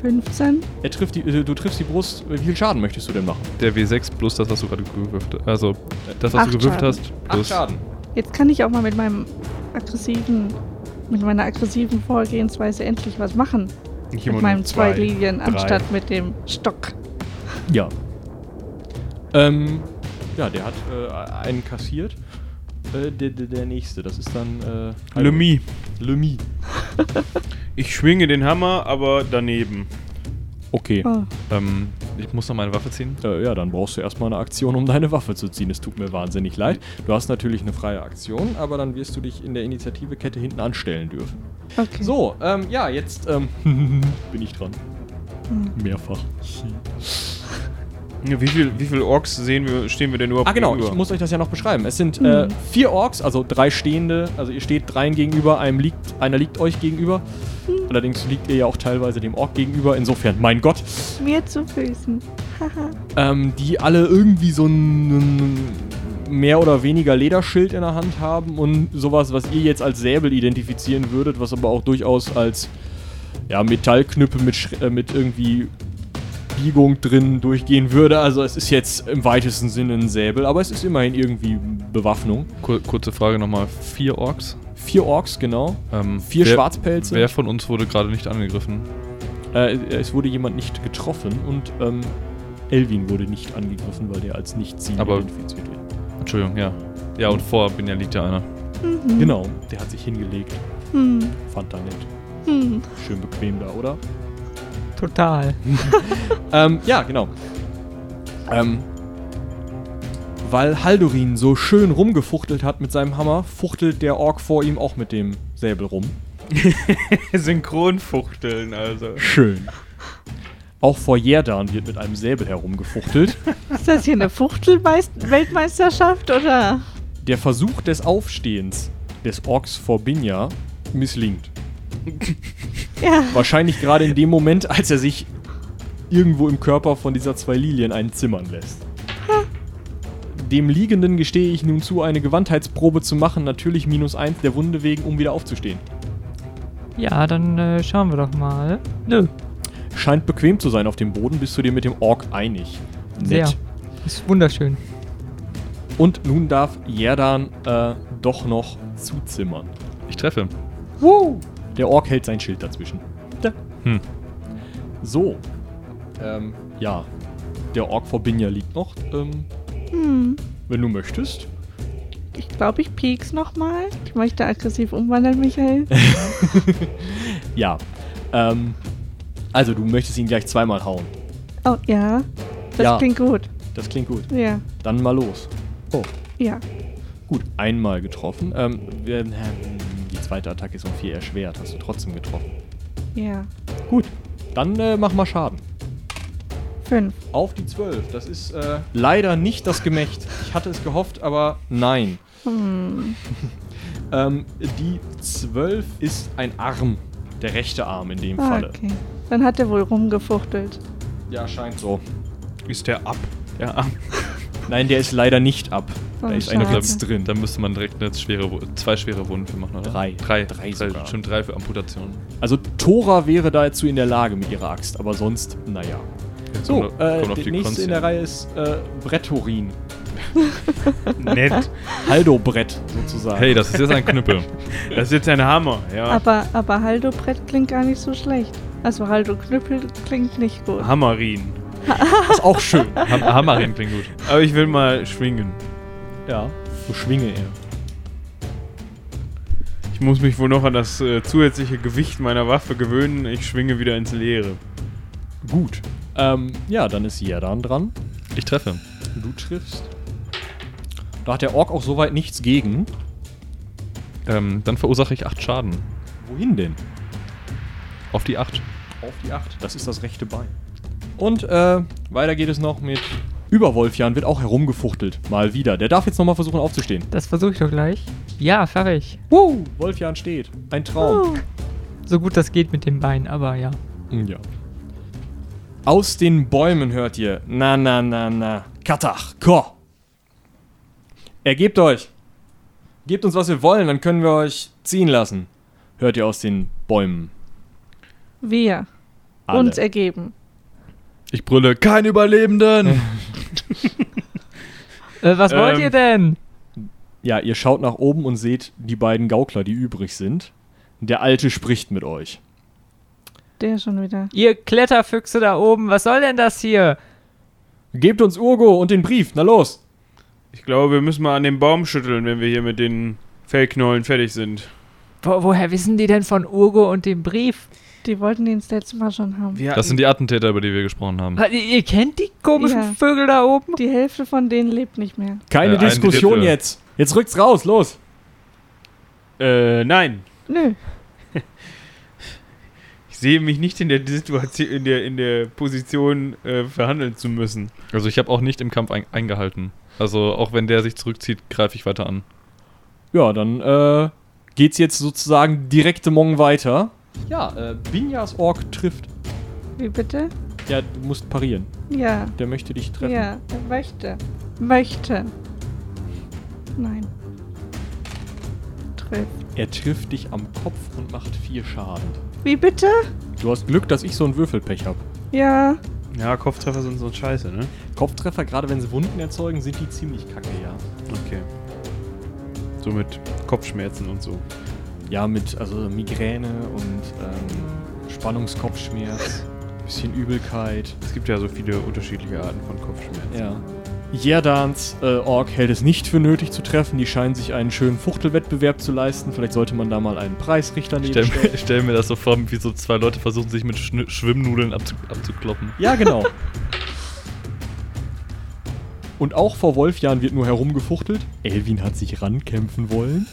15. Er trifft die, äh, du triffst die Brust. Wie viel Schaden möchtest du denn machen? Der W6 plus das, was du gerade gewürfelt hast. Also, das, was Acht du gewürfelt Schaden. hast, Acht plus. Schaden. Jetzt kann ich auch mal mit meinem aggressiven, mit meiner aggressiven Vorgehensweise endlich was machen. Immer Mit nur meinen zwei, Lilien drei. anstatt mit dem Stock. Ja. Ähm, ja, der hat äh, einen kassiert. Äh, der, der, der nächste, das ist dann. Äh, Lemie. Lemie. *laughs* Ich schwinge den Hammer, aber daneben. Okay. Oh. Ähm, ich muss noch meine Waffe ziehen. Äh, ja, dann brauchst du erstmal eine Aktion, um deine Waffe zu ziehen. Es tut mir wahnsinnig leid. Du hast natürlich eine freie Aktion, aber dann wirst du dich in der Initiativekette hinten anstellen dürfen. Okay. So, ähm, ja, jetzt ähm, *laughs* bin ich dran. Mehrfach. Wie viel, wie viel Orks sehen wir, stehen wir denn überhaupt Ah, genau, gegenüber? ich muss euch das ja noch beschreiben. Es sind äh, vier Orks, also drei stehende, also ihr steht dreien gegenüber, einem liegt, einer liegt euch gegenüber. Allerdings liegt ihr ja auch teilweise dem Ork gegenüber, insofern, mein Gott. Mir zu Füßen. ähm, die alle irgendwie so ein mehr oder weniger Lederschild in der Hand haben und sowas, was ihr jetzt als Säbel identifizieren würdet, was aber auch durchaus als ja, Metallknüppel mit, äh, mit irgendwie Biegung drin durchgehen würde. Also es ist jetzt im weitesten Sinne ein Säbel, aber es ist immerhin irgendwie Bewaffnung. Kur kurze Frage nochmal. Vier Orks. Vier Orks, genau. Ähm, Vier wer, Schwarzpelze. Wer von uns wurde gerade nicht angegriffen? Äh, es wurde jemand nicht getroffen und ähm, Elvin wurde nicht angegriffen, weil der als Nicht-Ziel Aber- identifiziert wird. Entschuldigung, ja. Ja, und vor Binja liegt ja einer. Genau, der hat sich hingelegt. Hm. Fand da nett. Hm. Schön bequem da, oder? Total. *laughs* Ähm, ja, genau. Ähm, weil Haldorin so schön rumgefuchtelt hat mit seinem Hammer, fuchtelt der Ork vor ihm auch mit dem Säbel rum. *laughs* Synchronfuchteln, also. Schön. Auch vor Jerdan wird mit einem Säbel herumgefuchtelt. Ist das hier eine Fuchtel-Weltmeisterschaft oder? Der Versuch des Aufstehens des Orks vor Binja misslingt. *laughs* Ja. Wahrscheinlich gerade in dem Moment, als er sich irgendwo im Körper von dieser zwei Lilien einen zimmern lässt. Dem Liegenden gestehe ich nun zu, eine Gewandheitsprobe zu machen, natürlich minus eins der Wunde wegen, um wieder aufzustehen. Ja, dann äh, schauen wir doch mal. Nö, Scheint bequem zu sein auf dem Boden, bist du dir mit dem Ork einig. sehr. Ist wunderschön. Und nun darf Jerdan äh, doch noch zuzimmern. Ich treffe. Der Ork hält sein Schild dazwischen. Da. Hm. So. Ähm, ja. Der Ork vor Binja liegt noch. Ähm, Hm. wenn du möchtest. Ich glaube, ich pieks nochmal. Ich möchte aggressiv umwandeln, Michael. *laughs* Ja. Ähm, also, du möchtest ihn gleich zweimal hauen. Oh, ja. Das Ja. klingt gut. Das klingt gut. Ja. Dann mal los. Oh, Ja. gut. Einmal getroffen. Ähm, wir- ähm, die zweite Attacke ist um vier erschwert. Hast du trotzdem getroffen. Ja. Gut. Dann äh, mach mal Schaden. Fünf. Auf die 12. Das ist äh, leider nicht das Gemächt. Ich hatte es gehofft, aber nein. Hm. *laughs* Ähm, die 12 ist ein Arm. Der rechte Arm in dem Ah, Falle. okay. Dann hat er wohl rumgefuchtelt. Ja, scheint so. Ist der ab? Der Arm. Nein, der ist leider nicht ab. Da Oh, ist eine schade. Ritz drin. Da müsste man direkt eine schwere, zwei schwere Wunden für machen, oder? Drei. Drei. Drei sogar. Stimmt, drei für Amputation. Also Tora wäre dazu in der Lage mit ihrer Axt, aber sonst, naja. So, Kommt- äh, kommt der die nächste Konsti in der. Reihe ist äh, Brettorin. *laughs* Nett. Haldo-Brett sozusagen. Hey, das ist jetzt ein Knüppel. *laughs* Das ist jetzt ein Hammer, ja. Aber, aber Haldo Brett klingt gar nicht so schlecht. Also Haldo Knüppel klingt nicht gut. Hammerin. Das ist auch schön. Ham Hammerring klingt gut. Aber ich will mal schwingen. Ja, so schwinge er. Ich muss mich wohl noch an das äh, zusätzliche Gewicht meiner Waffe gewöhnen. Ich schwinge wieder ins Leere. Gut. Ähm, ja, dann ist Jerdan dran. Ich treffe. Du triffst. Da hat der Ork auch soweit nichts gegen. Ähm, dann verursache ich 8 Schaden. Wohin denn? Auf die 8. Auf die 8. Das ist das rechte Bein. Und äh, weiter geht es noch mit Überwolfjan wird auch herumgefuchtelt. Mal wieder. Der darf jetzt nochmal versuchen aufzustehen. Das versuche ich doch gleich. Ja, schaffe ich. Woo! Wolfjan steht. Ein Traum. So gut das geht mit dem Bein, aber ja. Ja. Aus den Bäumen hört ihr. Na, na, na, na. Katach, ko. Ergebt euch. Gebt uns, was wir wollen, dann können wir euch ziehen lassen. Hört ihr aus den Bäumen. Wir Alle. uns ergeben. Ich brülle, kein Überlebenden! *laughs* Äh, was wollt Ähm. ihr denn? Ja, ihr schaut nach oben und seht die beiden Gaukler, die übrig sind. Der Alte spricht mit euch. Der schon wieder. Ihr Kletterfüchse da oben, was soll denn das hier? Gebt uns Urgo und den Brief, na los! Ich glaube, wir müssen mal an den Baum schütteln, wenn wir hier mit den Fellknollen fertig sind. Wo, woher wissen die denn von Urgo und dem Brief? Die wollten den das letzte Mal schon haben. Wir Das sind die Attentäter, über die wir gesprochen haben. Ha, Ihr, kennt die komischen Ja. Vögel da oben? Die Hälfte von denen lebt nicht mehr. Keine Äh, Diskussion Drittel. jetzt. Jetzt rückt's raus, los! Äh, nein. Nö. *laughs* Ich sehe mich nicht in der Situation, in der, in der Position, äh, verhandeln zu müssen. Also ich habe auch nicht im Kampf ein eingehalten. Also auch wenn der sich zurückzieht, greife ich weiter an. Ja, dann äh, geht's jetzt sozusagen direkte Mong weiter. Ja, äh, Binjas Ork trifft. Wie bitte? Ja, du musst parieren. Ja. Der möchte dich treffen. Ja, er möchte. Möchte. Nein. Trifft. Er trifft dich am Kopf und macht vier Schaden. Wie bitte? Du hast Glück, dass ich so ein Würfelpech habe. Ja. Ja, Kopftreffer sind so ein Scheiße, ne? Kopftreffer, gerade wenn sie Wunden erzeugen, sind die ziemlich kacke, ja. Okay. So mit Kopfschmerzen und so. Ja, mit also Migräne und ähm, Spannungskopfschmerz, *laughs* bisschen Übelkeit. Es gibt ja so viele unterschiedliche Arten von Kopfschmerzen. Ja. Jerdans äh, Ork hält es nicht für nötig zu treffen. Die scheinen sich einen schönen Fuchtelwettbewerb zu leisten. Vielleicht sollte man da mal einen Preisrichter Ich stell, mir- stell mir das so vor, wie so zwei Leute versuchen, sich mit Schn Schwimmnudeln abzu abzukloppen. Ja, genau. *laughs* Und auch vor Wolfjan wird nur herumgefuchtelt. Elvin hat sich rankämpfen wollen.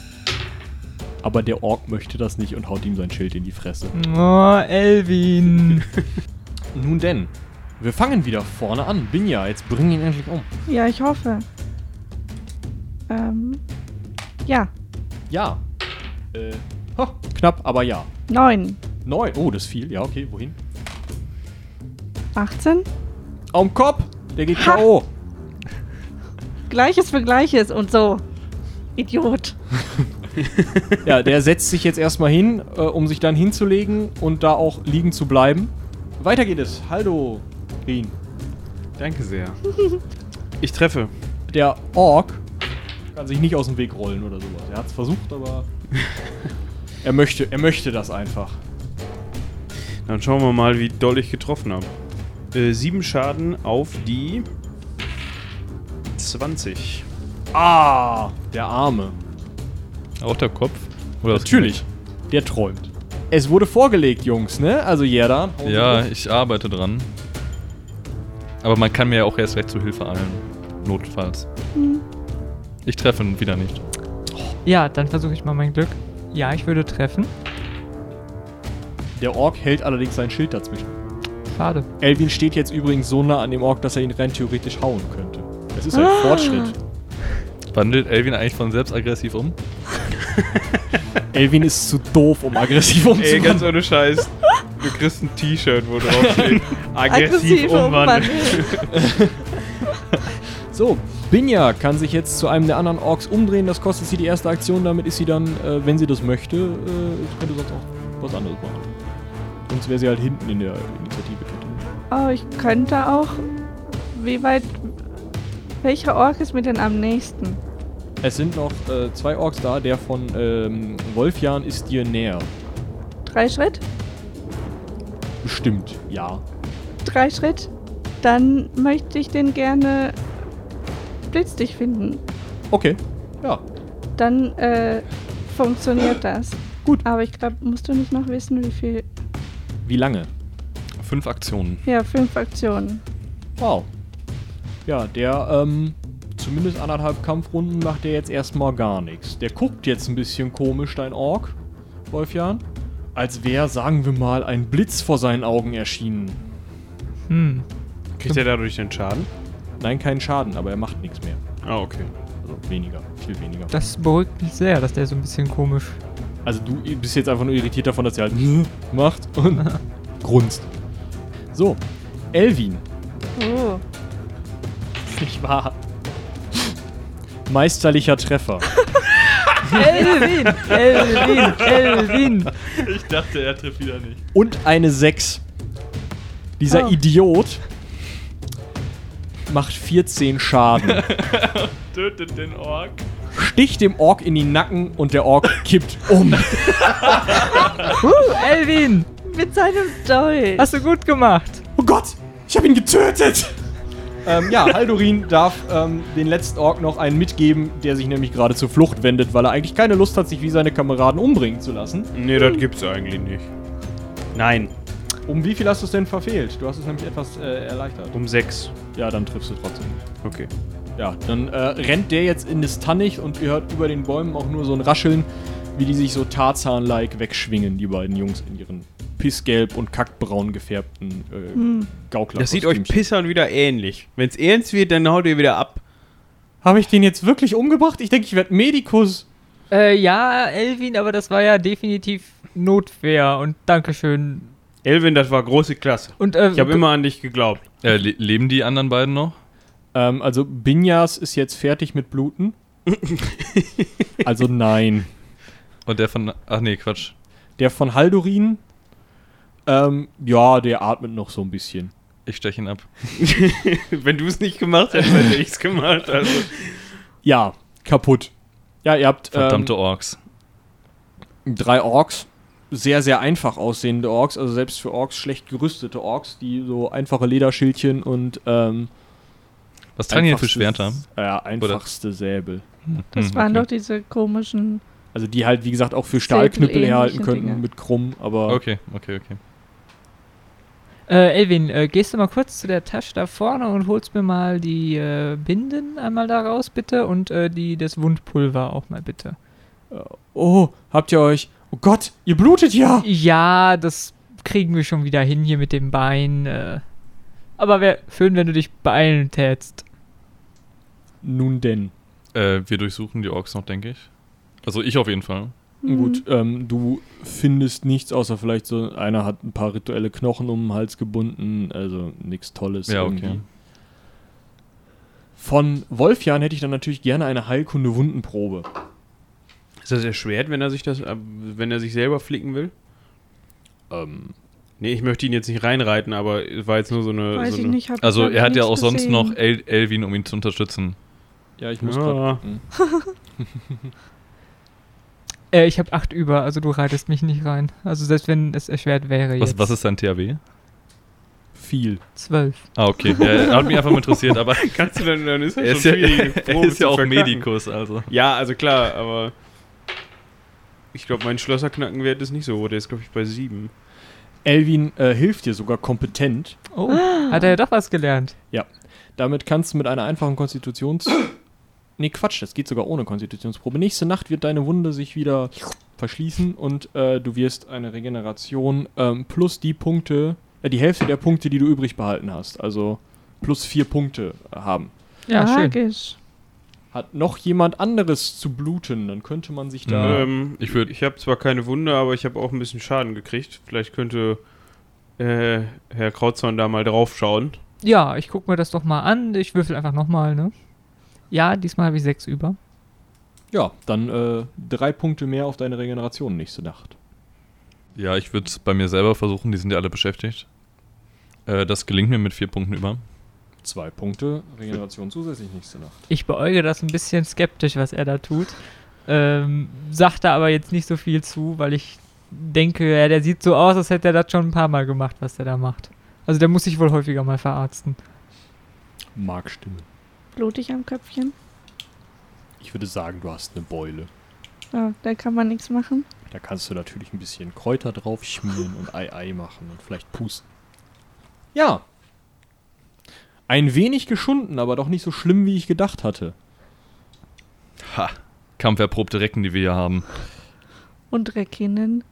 Aber der Ork möchte das nicht und haut ihm sein Schild in die Fresse. Oh, Elvin. *laughs* Nun denn, wir fangen wieder vorne an. Binja, jetzt bring ihn endlich um. Ja, ich hoffe. Ähm. Ja. Ja. Äh, ha, knapp, aber ja. Neun. Neun. Oh, das ist viel. Ja, okay, wohin? 18. Am Kopf! Der geht Ha! K.O. Gleiches für Gleiches und so. Idiot. *laughs* Ja, der setzt sich jetzt erstmal hin, äh, um sich dann hinzulegen und da auch liegen zu bleiben. Weiter geht es. Hallo, Rien. Danke sehr. *laughs* Ich treffe. Der Ork kann sich nicht aus dem Weg rollen oder sowas. Er hat es versucht, aber *laughs* er möchte, er möchte das einfach. Dann schauen wir mal, wie doll ich getroffen habe. Äh, sieben Schaden auf die 20. Ah, der Arme. Auch der Kopf? Oder Natürlich. Der träumt. Es wurde vorgelegt, Jungs, ne? Also Genick? Ja, sie ich arbeite dran. Aber man kann mir ja auch erst recht zu Hilfe eilen. Notfalls. Ich treffe ihn wieder nicht. Ja, dann versuche ich mal mein Glück. Ja, ich würde treffen. Der Ork hält allerdings sein Schild dazwischen. Schade. Elvin steht jetzt übrigens so nah an dem Ork, dass er ihn rein theoretisch hauen könnte. Das ist ein Ah. Fortschritt. Wandelt Elvin eigentlich von selbst aggressiv um? *laughs* Elvin ist zu doof, um aggressiv Ey, umzugehen. ganz ohne Scheiß. Du kriegst ein T-Shirt, wo drauf *laughs* steht. Aggressiv umwandeln. *laughs* So, Binja kann sich jetzt zu einem der anderen Orks umdrehen. Das kostet sie die erste Aktion. Damit ist sie dann, äh, wenn sie das möchte, äh, könnte sonst auch was anderes machen. Sonst wäre sie halt hinten in der Initiativekette. Oh, ich könnte auch. Wie weit. Welcher Ork ist mir denn am nächsten? Es sind noch äh, zwei Orks da. Der von ähm, Wolfjan ist dir näher. Drei Schritt? Bestimmt, ja. Drei Schritt? dann möchte ich den gerne blitzdig finden. Okay. Ja. Dann äh, funktioniert das. Gut. Aber ich glaube, musst du nicht noch wissen, wie viel. Wie lange? Fünf Aktionen. Ja, fünf Aktionen. Wow. Ja, der, ähm, zumindest anderthalb Kampfrunden macht der jetzt erstmal gar nichts. Der guckt jetzt ein bisschen komisch, dein Ork, Wolfjan. Als wäre, sagen wir mal, ein Blitz vor seinen Augen erschienen. Hm. Kriegt er dadurch den Schaden? Nein, keinen Schaden, aber er macht nichts mehr. Ah, okay. Also weniger, viel weniger. Das beruhigt mich sehr, dass der so ein bisschen komisch. Also du bist jetzt einfach nur irritiert davon, dass er halt *laughs* macht und *laughs* grunzt. So, Elvin. Oh. Nicht wahr. Meisterlicher Treffer. Elvin! Elvin! Elvin! Ich dachte, er trifft wieder nicht. Und eine 6. Dieser Oh. Idiot macht 14 Schaden. *laughs* Tötet den Ork. Sticht dem Ork in den Nacken und der Ork kippt um. *laughs* Uh, Elvin! Mit seinem Dolch. Hast du gut gemacht. Oh Gott, ich habe ihn getötet! Ähm, ja, Haldorin darf ähm, den letzten Ork noch einen mitgeben, der sich nämlich gerade zur Flucht wendet, weil er eigentlich keine Lust hat, sich wie seine Kameraden umbringen zu lassen. Nee, das gibt's eigentlich nicht. Nein, Um wie viel hast du es denn verfehlt? Du hast es nämlich etwas äh, erleichtert. um sechs. Ja, dann triffst du trotzdem. Okay. Ja, dann äh, rennt der jetzt in das Tannig und ihr hört über den Bäumen auch nur so ein Rascheln, wie die sich so Tarzan-like wegschwingen, die beiden Jungs in ihren pissgelb und kackbraun gefärbten äh, Gaukler. Das sieht euch Pissern wieder ähnlich. Wenn's ernst wird, dann haut ihr wieder ab. Habe ich den jetzt wirklich umgebracht? Ich denke, ich werde Medikus. Äh, ja, Elvin, aber das war ja definitiv Notwehr und Dankeschön. Elvin, das war große Klasse. Und, äh, Ich habe immer an dich geglaubt. Äh, le leben die anderen beiden noch? Ähm, also Binjas ist jetzt fertig mit Bluten. *laughs* also nein. Und der von. Ach nee, Quatsch. Der von Haldorin, ähm, ja, der atmet noch so ein bisschen. Ich steche ihn ab. *laughs* Wenn du es nicht gemacht hättest, hätte ich's gemacht. Also. Ja, kaputt. Ja, ihr habt Verdammte ähm, Orks. drei Orks. Sehr, sehr einfach aussehende Orks, also selbst für Orks schlecht gerüstete Orks, die so einfache Lederschildchen und ähm, Was tragen die denn für Schwerter? Ja, einfachste Säbel. Das waren okay. doch diese komischen. Also die halt, wie gesagt, auch für Stahlknüppel herhalten könnten Dinge. mit krumm, aber Okay, okay, okay. Äh, Elvin, äh, gehst du mal kurz zu der Tasche da vorne und holst mir mal die äh, Binden einmal da raus, bitte, und äh, die, das Wundpulver auch mal bitte. oh, habt ihr euch, oh Gott, ihr blutet ja! Ja, das kriegen wir schon wieder hin hier mit dem Bein. Äh. Aber wäre schön, wenn du dich beeilen tätst. Nun denn. Äh, wir durchsuchen die Orks noch, denke ich. Also ich auf jeden Fall. Hm. Gut, ähm, du findest nichts, außer vielleicht so, einer hat ein paar rituelle Knochen um den Hals gebunden, also nichts Tolles Ja, okay. irgendwie. Von Wolfjan hätte ich dann natürlich gerne eine Heilkunde-Wundenprobe. Ist das erschwert, wenn er sich das, äh, wenn er sich selber flicken will? Ähm, Nee, ich möchte ihn jetzt nicht reinreiten, aber es war jetzt nur so eine. Weiß so ich eine nicht. Hab, Also er hat ja auch sonst gesehen. noch El Elvin, um ihn zu unterstützen. ja, ich muss Ja. gerade gucken. Äh, ich habe acht über, also du reitest mich nicht rein. Also selbst wenn es erschwert wäre Was, jetzt. was ist sein THW? Viel. Zwölf. Ah, okay. Ja, hat mich einfach mal interessiert, aber *laughs* Kannst du dann, dann ist er *laughs* schon *laughs* ist ja, er ist ja auch verkacken. Medikus, also. Ja, also klar, aber ich glaube, mein Schlosserknackenwert ist nicht so hoch. Der ist, glaube ich, bei sieben. Elvin äh, hilft dir sogar kompetent. Oh, hat er ja doch was gelernt. Damit kannst du mit einer einfachen Konstitutions... nee, Quatsch, das geht sogar ohne Konstitutionsprobe. Nächste Nacht wird deine Wunde sich wieder verschließen und äh, du wirst eine Regeneration ähm, plus die Punkte, äh, die Hälfte der Punkte, die du übrig behalten hast. Also plus vier Punkte äh, haben. Ja, schön. Magisch. Hat noch jemand anderes zu bluten, dann könnte man sich da... Ähm, ich ich habe zwar keine Wunde, aber ich habe auch ein bisschen Schaden gekriegt. Vielleicht könnte äh, Herr Krautzorn da mal drauf schauen. Ja, ich guck mir das doch mal an. Ich würfel einfach nochmal, ne? Ja, diesmal habe ich sechs über. Ja, dann äh, drei Punkte mehr auf deine Regeneration nächste Nacht. Ja, ich würde es bei mir selber versuchen, die sind ja alle beschäftigt. Äh, das gelingt mir mit vier Punkten über. Zwei Punkte Regeneration zusätzlich nächste Nacht. Ich beäuge das ein bisschen skeptisch, was er da tut. Ähm, sagt da aber jetzt nicht so viel zu, weil ich denke, ja, der sieht so aus, als hätte er das schon ein paar Mal gemacht, was er da macht. Also der muss sich wohl häufiger mal verarzten. Blutig am Köpfchen. Ich würde sagen, du hast eine Beule. Ja, da kann man nichts machen. Da kannst du natürlich ein bisschen Kräuter drauf schmieren und Ei-Ei machen und vielleicht pusten. Ja. Ein wenig geschunden, aber doch nicht so schlimm, wie ich gedacht hatte. Ha. Kampferprobte Recken, die wir hier haben. Und Reckinnen.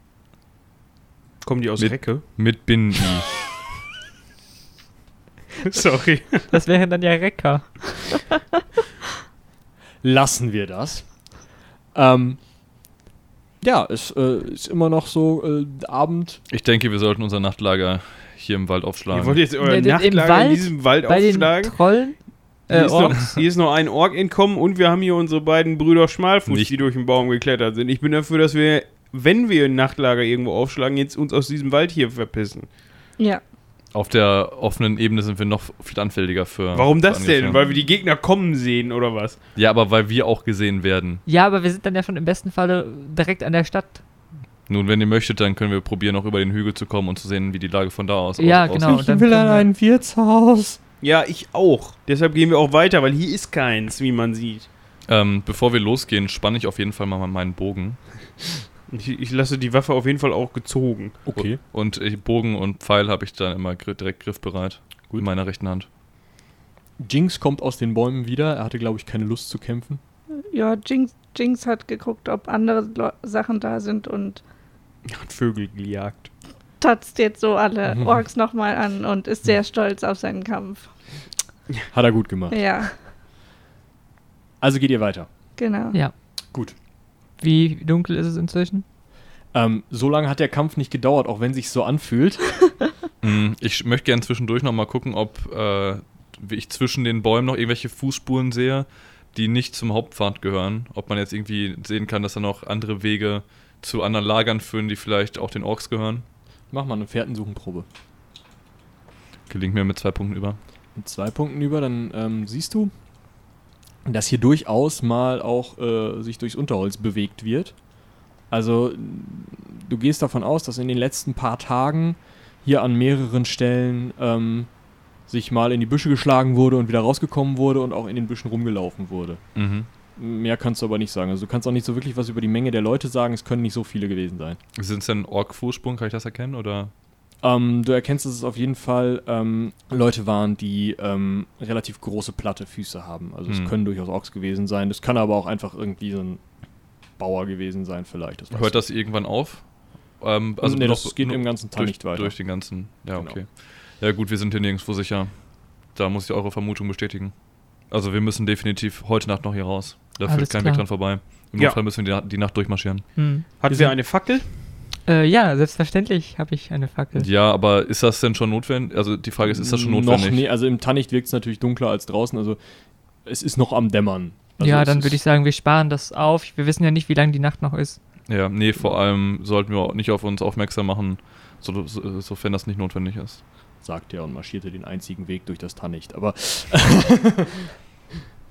Kommen die aus Mit- Recke? Mit Bindi. *laughs* Sorry. Das wären dann ja Recker. Lassen wir das. Ähm, ja, es äh, ist immer noch so äh, Abend. Ich denke, wir sollten unser Nachtlager hier im Wald Ihr aufschlagen. wollt jetzt euer Ja, den- im Nachtlager Wald? in diesem Wald Bei den aufschlagen? Trollen? Hier, Äh, ist noch, hier ist noch ein Ork entkommen und wir haben hier unsere beiden Brüder Schmalfuß, Nicht- die durch den Baum geklettert sind. Ich bin dafür, dass wir, wenn wir ein Nachtlager irgendwo aufschlagen, jetzt uns aus diesem Wald hier verpissen. Ja. Auf der offenen Ebene sind wir noch viel anfälliger für. Warum für das denn? Angriffe. Weil wir die Gegner kommen sehen oder was? Ja, aber weil wir auch gesehen werden. Ja, aber wir sind dann ja schon im besten Falle direkt an der Stadt. Nun, wenn ihr möchtet, dann können wir probieren, auch über den Hügel zu kommen und zu sehen, wie die Lage von da aus Ja, aus- genau. aussieht. und dann können wir- Wirtshaus. Ja, ich auch. Deshalb gehen wir auch weiter, weil hier ist keins, wie man sieht. Ähm, bevor wir losgehen, spanne ich auf jeden Fall mal meinen Bogen. *laughs* Ich, ich lasse die Waffe auf jeden Fall auch gezogen. Okay. Und ich, Bogen und Pfeil habe ich dann immer gr direkt griffbereit. In meiner rechten Hand. Jinx kommt aus den Bäumen wieder. Er hatte, glaube ich, keine Lust zu kämpfen. Ja, Jinx, Jinx hat geguckt, ob andere Lo Sachen da sind und Hat Vögel gejagt. tatzt jetzt so alle. *laughs* Orks nochmal an und ist sehr stolz auf seinen Kampf. Hat er gut gemacht. Ja, Also geht ihr weiter. genau. Ja. Gut. Wie dunkel ist es inzwischen? Ähm, so lange hat der Kampf nicht gedauert, auch wenn sich so anfühlt. Mm, *laughs* Ich möchte gerne zwischendurch noch mal gucken, ob äh, wie ich zwischen den Bäumen noch irgendwelche Fußspuren sehe, die nicht zum Hauptpfad gehören. Ob man jetzt irgendwie sehen kann, dass da noch andere Wege zu anderen Lagern führen, die vielleicht auch den Orks gehören. Mach mal eine Fährtensuchenprobe. Gelingt mir mit zwei Punkten über. Mit zwei Punkten über, dann ähm, siehst du, dass hier durchaus mal auch äh, sich durchs Unterholz bewegt wird. Also du gehst davon aus, dass in den letzten paar Tagen hier an mehreren Stellen ähm, sich mal in die Büsche geschlagen wurde und wieder rausgekommen wurde und auch in den Büschen rumgelaufen wurde. Mhm. Mehr kannst du aber nicht sagen. Also du kannst auch nicht so wirklich was über die Menge der Leute sagen. Es können nicht so viele gewesen sein. Sind es denn Ork-Fußspuren? Kann ich das erkennen? Oder? Ähm, du erkennst, dass es auf jeden Fall ähm, Leute waren, die ähm, relativ große platte Füße haben. Also es Hm. können durchaus Orks gewesen sein. Das kann aber auch einfach irgendwie so ein Bauer gewesen sein vielleicht. Das Hört das irgendwann auf? Ähm, Nee, noch- das geht im ganzen Teil durch, nicht weiter. Durch den ganzen. Ja, Genau. okay. Ja, gut, wir sind hier nirgendwo sicher. Da muss ich eure Vermutung bestätigen. Also, wir müssen definitiv heute Nacht noch hier raus. Da führt kein klar. Weg dran vorbei. Im Ja. Notfall müssen wir die, die Nacht durchmarschieren. Hm. Hatten Wir wir eine Fackel? Äh, ja, selbstverständlich habe ich eine Fackel. Ja, aber ist das denn schon notwendig? Also, die Frage ist, ist das schon notwendig? Noch, nee, also im Tannicht wirkt es natürlich dunkler als draußen. Also es ist noch am Dämmern. Also ja, dann würde ich sagen, wir sparen das auf. Wir wissen ja nicht, wie lange die Nacht noch ist. Ja, nee, vor allem sollten wir auch nicht auf uns aufmerksam machen, so, so, sofern das nicht notwendig ist. sagt er und marschierte den einzigen Weg durch das Tannicht. Aber *laughs*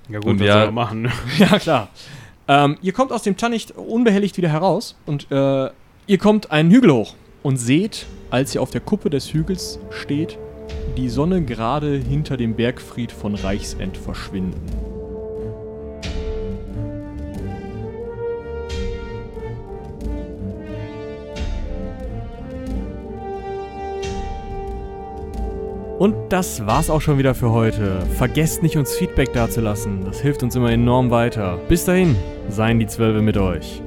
Ja Und was ja- soll er machen? *laughs* Ja, klar. Ähm, ihr kommt aus dem Tannicht unbehelligt wieder heraus und äh, ihr kommt einen Hügel hoch und seht, als ihr auf der Kuppe des Hügels steht, die Sonne gerade hinter dem Bergfried von Reichsend verschwinden. Und das war's auch schon wieder für heute. Vergesst nicht, uns Feedback dazulassen. Das hilft uns immer enorm weiter. Bis dahin, seien die Zwölfe mit euch.